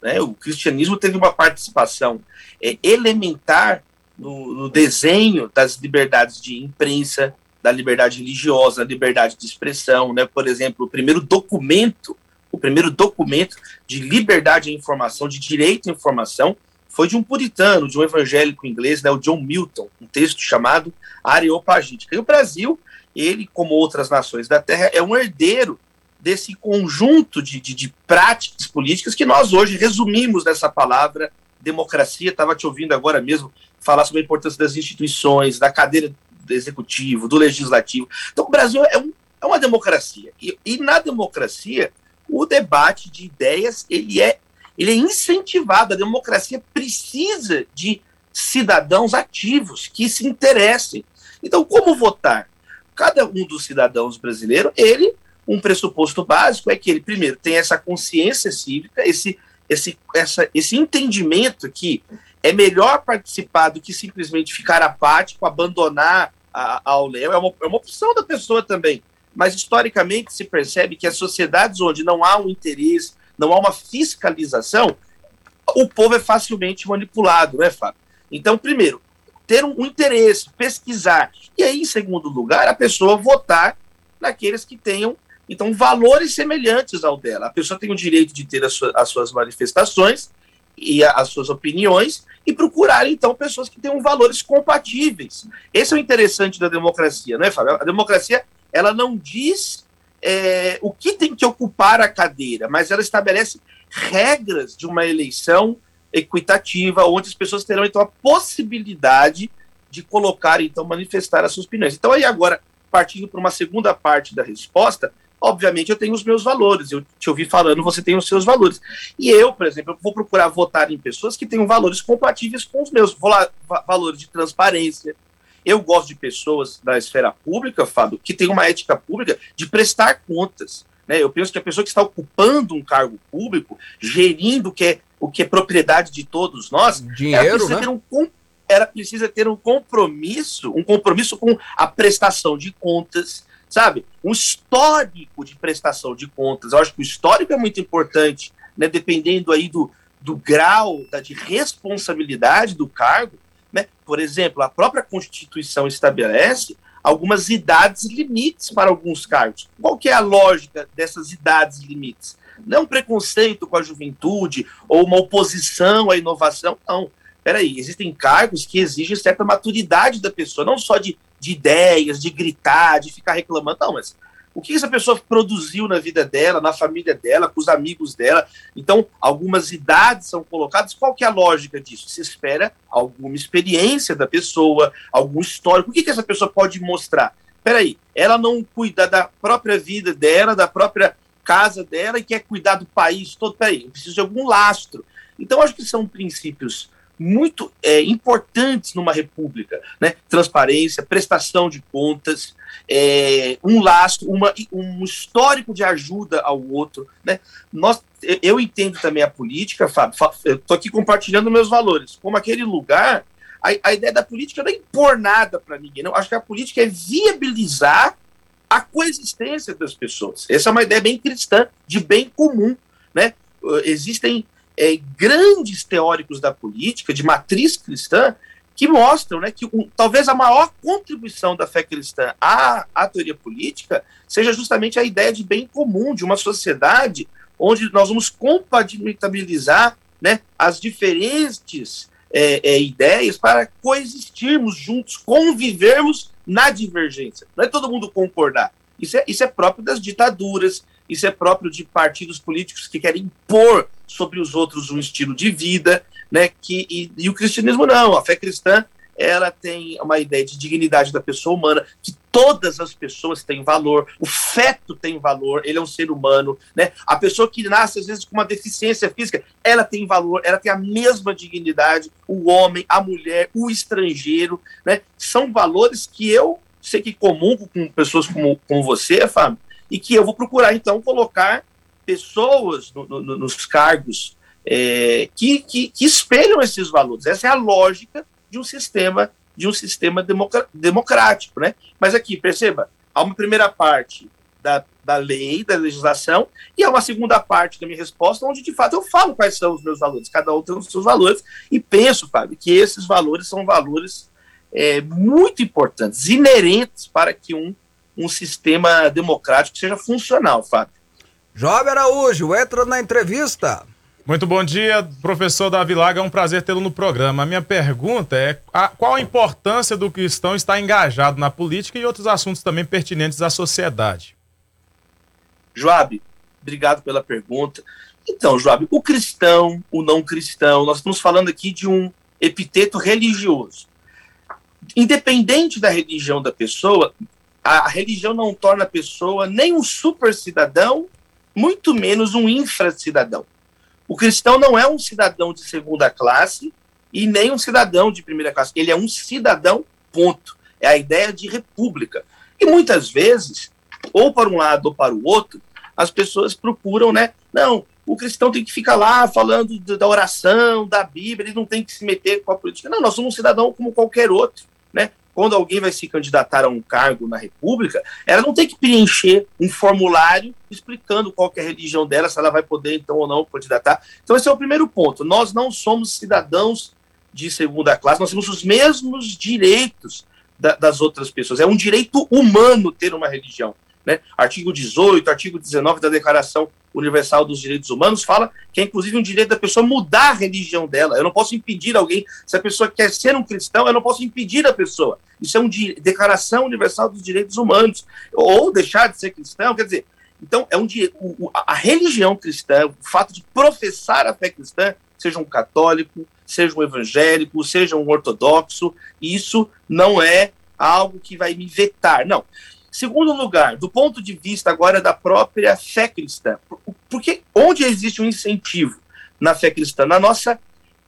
Né? O cristianismo teve uma participação é, elementar no, no, desenho das liberdades de imprensa, da liberdade religiosa, da liberdade de expressão. Né? Por exemplo, o primeiro documento, o primeiro documento de liberdade à informação, de direito à informação, foi de um puritano, de um evangélico inglês, né, o John Milton, um texto chamado Areopagítica. E o Brasil, ele, como outras nações da Terra, é um herdeiro desse conjunto de, de, de práticas políticas que nós hoje resumimos nessa palavra democracia. Estava te ouvindo agora mesmo falar sobre a importância das instituições, da cadeira executivo, do legislativo. Então, o Brasil é, um, é uma democracia. E, e, na democracia, o debate de ideias ele é, ele é incentivado. A democracia precisa de cidadãos ativos que se interessem. Então, como votar? Cada um dos cidadãos brasileiros, ele um pressuposto básico é que ele, primeiro, tem essa consciência cívica, esse, esse, essa, esse entendimento que é melhor participar do que simplesmente ficar apático, abandonar a, ao léu. É uma, é uma opção da pessoa também. Mas, historicamente, se percebe que as sociedades onde não há um interesse, não há uma fiscalização, o povo é facilmente manipulado, né, Fábio? Então, primeiro, ter um, um interesse, pesquisar. E aí, em segundo lugar, a pessoa votar naqueles que tenham então, valores semelhantes ao dela. A pessoa tem o direito de ter as suas manifestações e a, as suas opiniões e procurar, então, pessoas que tenham valores compatíveis. Esse é o interessante da democracia, não é, Fábio? A democracia, ela não diz é, o que tem que ocupar a cadeira, mas ela estabelece regras de uma eleição equitativa, onde as pessoas terão, então, a possibilidade de colocar, então, manifestar as suas opiniões. Então, aí agora, partindo para uma segunda parte da resposta, obviamente eu tenho os meus valores. Eu te ouvi falando, você tem os seus valores. E eu, por exemplo, eu vou procurar votar em pessoas que tenham valores compatíveis com os meus. Vou lá, valores de transparência. Eu gosto de pessoas da esfera pública, Fábio, que tem uma ética pública de prestar contas. Né? Eu penso que a pessoa que está ocupando um cargo público, gerindo o que é, o que é propriedade de todos nós, Dinheiro, né? Um, ela precisa ter um compromisso, um compromisso com a prestação de contas, sabe? Um histórico de prestação de contas. Eu acho que o histórico é muito importante, né? Dependendo aí do, do grau da, de responsabilidade do cargo, né? Por exemplo, a própria Constituição estabelece algumas idades limites para alguns cargos. Qual que é a lógica dessas idades limites? Não é um preconceito com a juventude ou uma oposição à inovação, não. Peraí, existem cargos que exigem certa maturidade da pessoa, não só de de ideias, de gritar, de ficar reclamando. Não, mas o que essa pessoa produziu na vida dela, na família dela, com os amigos dela. Então, algumas idades são colocadas. Qual que é a lógica disso? Se espera alguma experiência da pessoa, algum histórico. O que, que essa pessoa pode mostrar? Peraí, ela não cuida da própria vida dela, da própria casa dela e quer cuidar do país todo. Peraí, eu preciso de algum lastro. Então, acho que são princípios muito é, importantes numa república, né? Transparência, prestação de contas, é, um laço, uma, um histórico de ajuda ao outro, né? Nós, eu entendo também a política, Fábio, estou aqui compartilhando meus valores, como aquele lugar, a, a ideia da política não é impor nada para ninguém, não. Acho que a política é viabilizar a coexistência das pessoas. Essa é uma ideia bem cristã, de bem comum, né? Existem é, grandes teóricos da política, de matriz cristã, que mostram né, que um, talvez a maior contribuição da fé cristã à, à teoria política seja justamente a ideia de bem comum, de uma sociedade onde nós vamos compatibilizar né, as diferentes é, é, ideias para coexistirmos juntos, convivermos na divergência. Não é todo mundo concordar. Isso é, isso é próprio das ditaduras, isso é próprio de partidos políticos que querem impor sobre os outros um estilo de vida, né? Que, e, e o cristianismo não, a fé cristã ela tem uma ideia de dignidade da pessoa humana, que todas as pessoas têm valor, o feto tem valor, ele é um ser humano, né? A pessoa que nasce, às vezes, com uma deficiência física, ela tem valor, ela tem a mesma dignidade, o homem, a mulher, o estrangeiro, né? São valores que eu sei que comungo com pessoas como, como você, Fábio, e que eu vou procurar, então, colocar pessoas no, no, nos cargos é, que, que, que espelham esses valores. Essa é a lógica de um sistema de um sistema democrático, né? Mas aqui, perceba, há uma primeira parte da, da lei, da legislação, e há uma segunda parte da minha resposta, onde de fato eu falo quais são os meus valores. Cada um tem os seus valores, e penso, Fábio, que esses valores são valores é, muito importantes, inerentes para que um, um sistema democrático seja funcional, Fábio. Jovem Araújo, entra na entrevista. Muito bom dia, professor Davi Laga, é um prazer tê-lo no programa. A minha pergunta é a, qual a importância do cristão estar engajado na política e outros assuntos também pertinentes à sociedade? Joab, obrigado pela pergunta. Então, Joab, o cristão, o não cristão, nós estamos falando aqui de um epiteto religioso. Independente da religião da pessoa, a religião não torna a pessoa nem um super cidadão, muito menos um infra-cidadão. O cristão não é um cidadão de segunda classe e nem um cidadão de primeira classe. Ele é um cidadão, ponto. É a ideia de república. E muitas vezes, ou para um lado ou para o outro, as pessoas procuram, né? Não, o cristão tem que ficar lá falando da oração, da Bíblia, ele não tem que se meter com a política. Não, nós somos um cidadão como qualquer outro, né? Quando alguém vai se candidatar a um cargo na República, ela não tem que preencher um formulário explicando qual é a religião dela, se ela vai poder então ou não candidatar. Então esse é o primeiro ponto. Nós não somos cidadãos de segunda classe, nós temos os mesmos direitos da, das outras pessoas. É um direito humano ter uma religião. Né? Artigo 18, artigo 19 da Declaração Universal dos Direitos Humanos fala que é inclusive um direito da pessoa mudar a religião dela. Eu não posso impedir alguém, se a pessoa quer ser um cristão, eu não posso impedir a pessoa. Isso é uma Declaração Universal dos Direitos Humanos. Ou deixar de ser cristão, quer dizer, então é um a religião cristã, o fato de professar a fé cristã, seja um católico, seja um evangélico, seja um ortodoxo, isso não é algo que vai me vetar. Não. Segundo lugar, do ponto de vista agora da própria fé cristã, porque onde existe um incentivo na fé cristã? Na nossa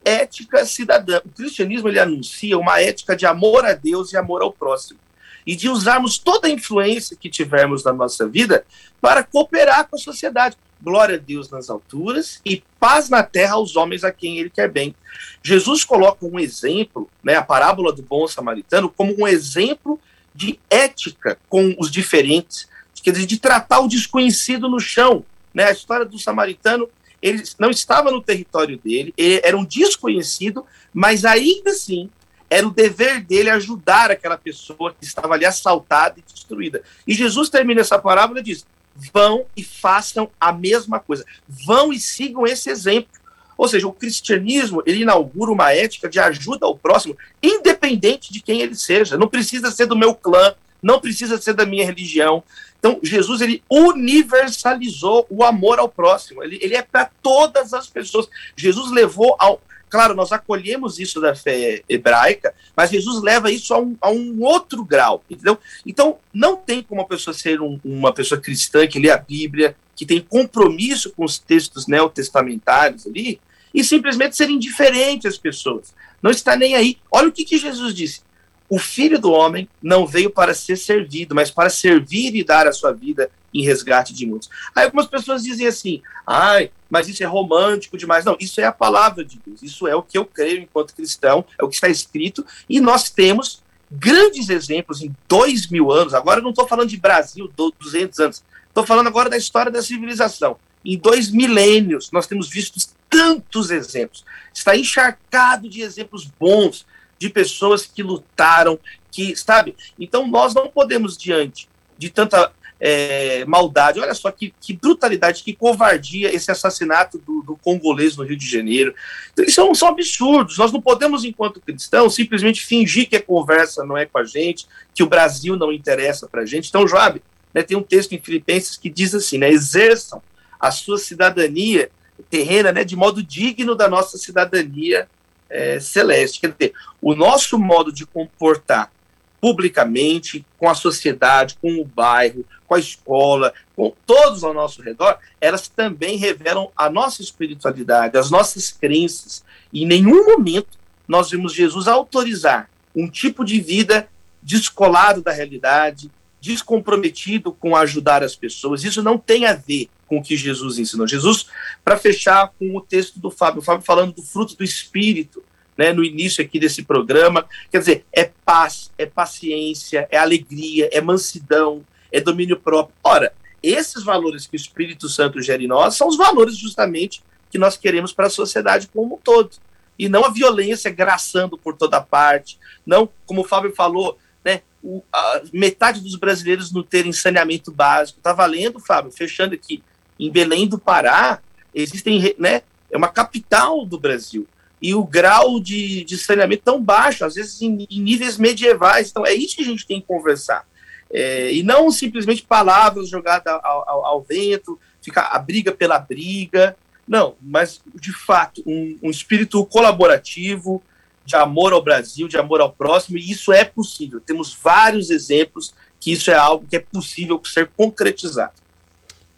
ética cidadã. O cristianismo ele anuncia uma ética de amor a Deus e amor ao próximo. E de usarmos toda a influência que tivermos na nossa vida para cooperar com a sociedade. Glória a Deus nas alturas e paz na terra aos homens a quem ele quer bem. Jesus coloca um exemplo, né, a parábola do bom samaritano, como um exemplo de ética com os diferentes, quer dizer, de tratar o desconhecido no chão. Né? A história do samaritano, ele não estava no território dele, ele era um desconhecido, mas ainda assim era o dever dele ajudar aquela pessoa que estava ali assaltada e destruída. E Jesus termina essa parábola e diz: vão e façam a mesma coisa, vão e sigam esse exemplo. Ou seja, o cristianismo ele inaugura uma ética de ajuda ao próximo, independente de quem ele seja. Não precisa ser do meu clã, não precisa ser da minha religião. Então, Jesus ele universalizou o amor ao próximo. Ele, ele é para todas as pessoas. Jesus levou ao. Claro, nós acolhemos isso da fé hebraica, mas Jesus leva isso a um, a um outro grau, entendeu? Então, não tem como uma pessoa ser um, uma pessoa cristã que lê a Bíblia, que tem compromisso com os textos neotestamentários ali, e simplesmente ser indiferente às pessoas. Não está nem aí. Olha o que, que Jesus disse. O filho do homem não veio para ser servido, mas para servir e dar a sua vida em resgate de muitos. Aí algumas pessoas dizem assim: ai, mas isso é romântico demais. Não, isso é a palavra de Deus. Isso é o que eu creio enquanto cristão, é o que está escrito. E nós temos grandes exemplos em dois mil anos. Agora eu não estou falando de Brasil, 200 anos. Estou falando agora da história da civilização. Em dois milênios, nós temos visto tantos exemplos. Está encharcado de exemplos bons de pessoas que lutaram, que, sabe? Então nós não podemos, diante de tanta é, maldade, olha só que, que, brutalidade, que covardia esse assassinato do, do congolês no Rio de Janeiro. Então, são, são absurdos. Nós não podemos, enquanto cristãos, simplesmente fingir que a conversa não é com a gente, que o Brasil não interessa para a gente. Então, Joab, né, tem um texto em Filipenses que diz assim, né, exerçam a sua cidadania terrena né, de modo digno da nossa cidadania é, celeste. Quer dizer, o nosso modo de comportar publicamente, com a sociedade, com o bairro, com a escola, com todos ao nosso redor, elas também revelam a nossa espiritualidade, as nossas crenças. E em nenhum momento nós vimos Jesus autorizar um tipo de vida descolado da realidade, descomprometido com ajudar as pessoas. Isso não tem a ver com o que Jesus ensinou. Jesus, para fechar com o texto do Fábio, o Fábio falando do fruto do Espírito, né, no início aqui desse programa, quer dizer, é paz, é paciência, é alegria, é mansidão, é domínio próprio. Ora, esses valores que o Espírito Santo gera em nós são os valores justamente que nós queremos para a sociedade como um todo. E não a violência graçando por toda parte, não, como o Fábio falou, né, o, a, metade dos brasileiros não terem saneamento básico. Está valendo, Fábio, fechando aqui, em Belém do Pará, existem, né, é uma capital do Brasil. E o grau de, de saneamento tão baixo, às vezes em, em níveis medievais. Então, é isso que a gente tem que conversar. É, e não simplesmente palavras jogadas ao, ao, ao, vento, ficar a briga pela briga. Não, mas de fato, um, um espírito colaborativo, de amor ao Brasil, de amor ao próximo, e isso é possível. Temos vários exemplos que isso é algo que é possível ser concretizado.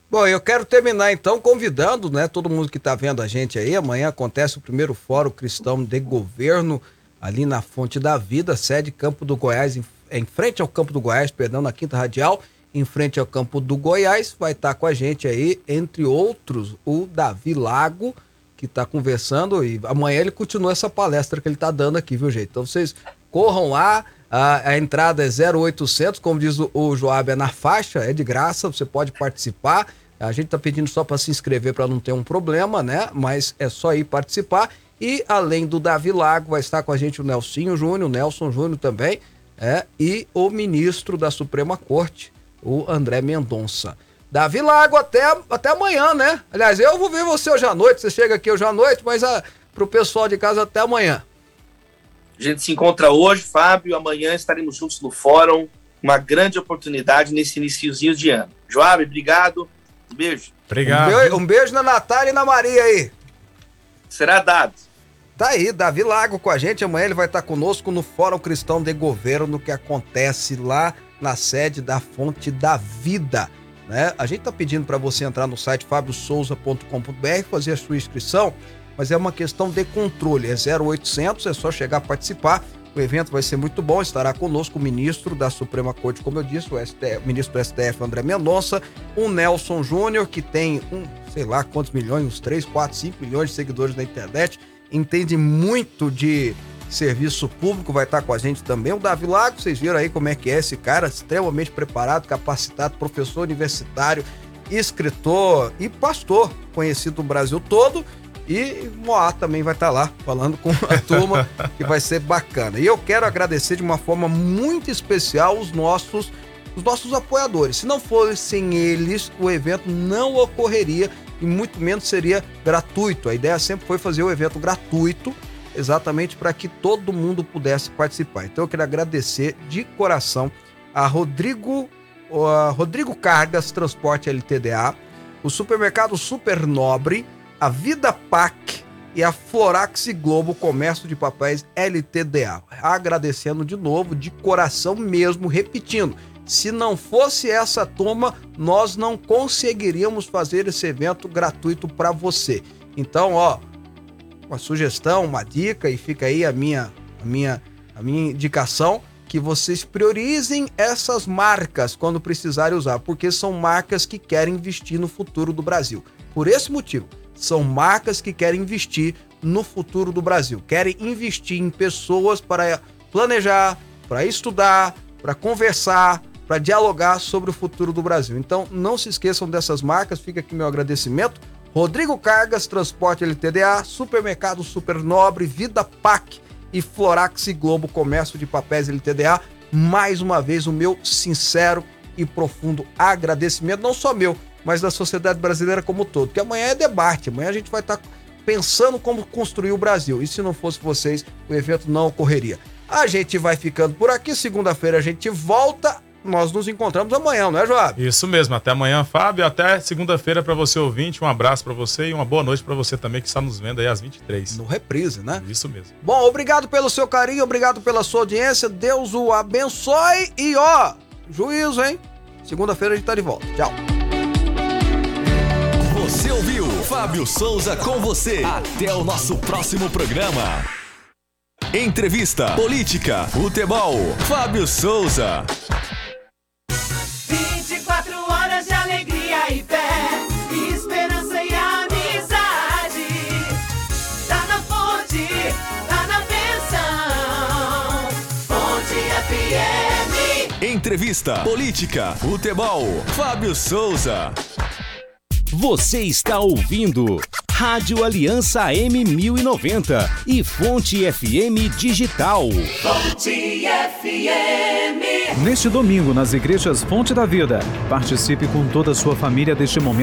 Bom, eu quero terminar então convidando, né, todo mundo que está vendo a gente aí. Amanhã acontece o primeiro Fórum Cristão de Governo ali na Fonte da Vida, sede Campo do Goiás, em, em frente ao Campo do Goiás, perdão, na Quinta Radial, em frente ao Campo do Goiás. Vai estar tá com a gente aí, entre outros, o Davi Lago, que está conversando e amanhã ele continua essa palestra que ele está dando aqui, viu, gente? Então vocês corram lá, a, a, entrada é 0800, como diz o, o Joab, é na faixa, é de graça, você pode participar. A gente está pedindo só para se inscrever para não ter um problema, né? Mas é só ir participar. E além do Davi Lago, vai estar com a gente o Nelsinho Júnior, o Nelson Júnior também, é, e o ministro da Suprema Corte, o André Mendonça. Davi Lago, até, até amanhã, né? Aliás, eu vou ver você hoje à noite, você chega aqui hoje à noite, mas a, ah, pro pessoal de casa até amanhã. A gente se encontra hoje, Fábio, amanhã estaremos juntos no fórum, uma grande oportunidade nesse iníciozinho de ano. Joab, obrigado. Um beijo. Obrigado. Um beijo, um beijo na Natália e na Maria aí. Será dado. Tá aí, Davi Lago com a gente. Amanhã ele vai estar conosco no Fórum Cristão de Governo, que acontece lá na sede da Fonte da Vida. Né? A gente tá pedindo para você entrar no site fabiosouza.com.br, fazer a sua inscrição, mas é uma questão de controle. É 0800, é só chegar a participar. O evento vai ser muito bom, estará conosco o ministro da Suprema Corte, como eu disse, o, STF, o ministro do STF, André Mendonça, o Nelson Júnior, que tem um, sei lá quantos milhões, uns 3, 4, 5 milhões de seguidores na internet, entende muito de serviço público, vai estar com a gente também. O Davi Lago, vocês viram aí como é que é esse cara, extremamente preparado, capacitado, professor universitário, escritor e pastor, conhecido no Brasil todo. E Moá também vai estar lá falando com a turma, que vai ser bacana. E eu quero agradecer de uma forma muito especial os nossos os nossos apoiadores. Se não fossem eles, o evento não ocorreria e muito menos seria gratuito. A ideia sempre foi fazer o evento gratuito, exatamente para que todo mundo pudesse participar. Então eu quero agradecer de coração a Rodrigo, a Rodrigo Cargas Transporte LTDA, o supermercado Super Nobre, a Vida Pac e a Florax Globo Comércio de Papéis LTDA. Agradecendo de novo, de coração mesmo, repetindo. Se não fosse essa turma, nós não conseguiríamos fazer esse evento gratuito para você. Então, ó, uma sugestão, uma dica e fica aí a minha a minha a minha indicação que vocês priorizem essas marcas quando precisarem usar, porque são marcas que querem investir no futuro do Brasil. Por esse motivo, são marcas que querem investir no futuro do Brasil, querem investir em pessoas para planejar, para estudar, para conversar, para dialogar sobre o futuro do Brasil. Então, não se esqueçam dessas marcas, fica aqui meu agradecimento. Rodrigo Cargas, Transporte LTDA, Supermercado Super Nobre, Vida Pac e Florax e Globo Comércio de Papéis LTDA. Mais uma vez, o meu sincero e profundo agradecimento, não só meu, mas da sociedade brasileira como um todo. Porque amanhã é debate, amanhã a gente vai estar pensando como construir o Brasil. E se não fosse vocês, o evento não ocorreria. A gente vai ficando por aqui. Segunda-feira a gente volta. Nós nos encontramos amanhã, não é, Joab? Isso mesmo. Até amanhã, Fábio. Até segunda-feira para você ouvinte. Um abraço para você e uma boa noite para você também que está nos vendo aí às 23. No reprise, né? Isso mesmo. Bom, obrigado pelo seu carinho, obrigado pela sua audiência. Deus o abençoe e ó, juízo, hein? Segunda-feira a gente tá de volta. Tchau. Você ouviu Fábio Souza com você. Até o nosso próximo programa. Entrevista, política, futebol. Fábio Souza. Entrevista, política, futebol. Fábio Souza. Você está ouvindo Rádio Aliança M1090 e Fonte FM Digital. Fonte FM. Neste domingo, nas igrejas Fonte da Vida, participe com toda a sua família deste momento.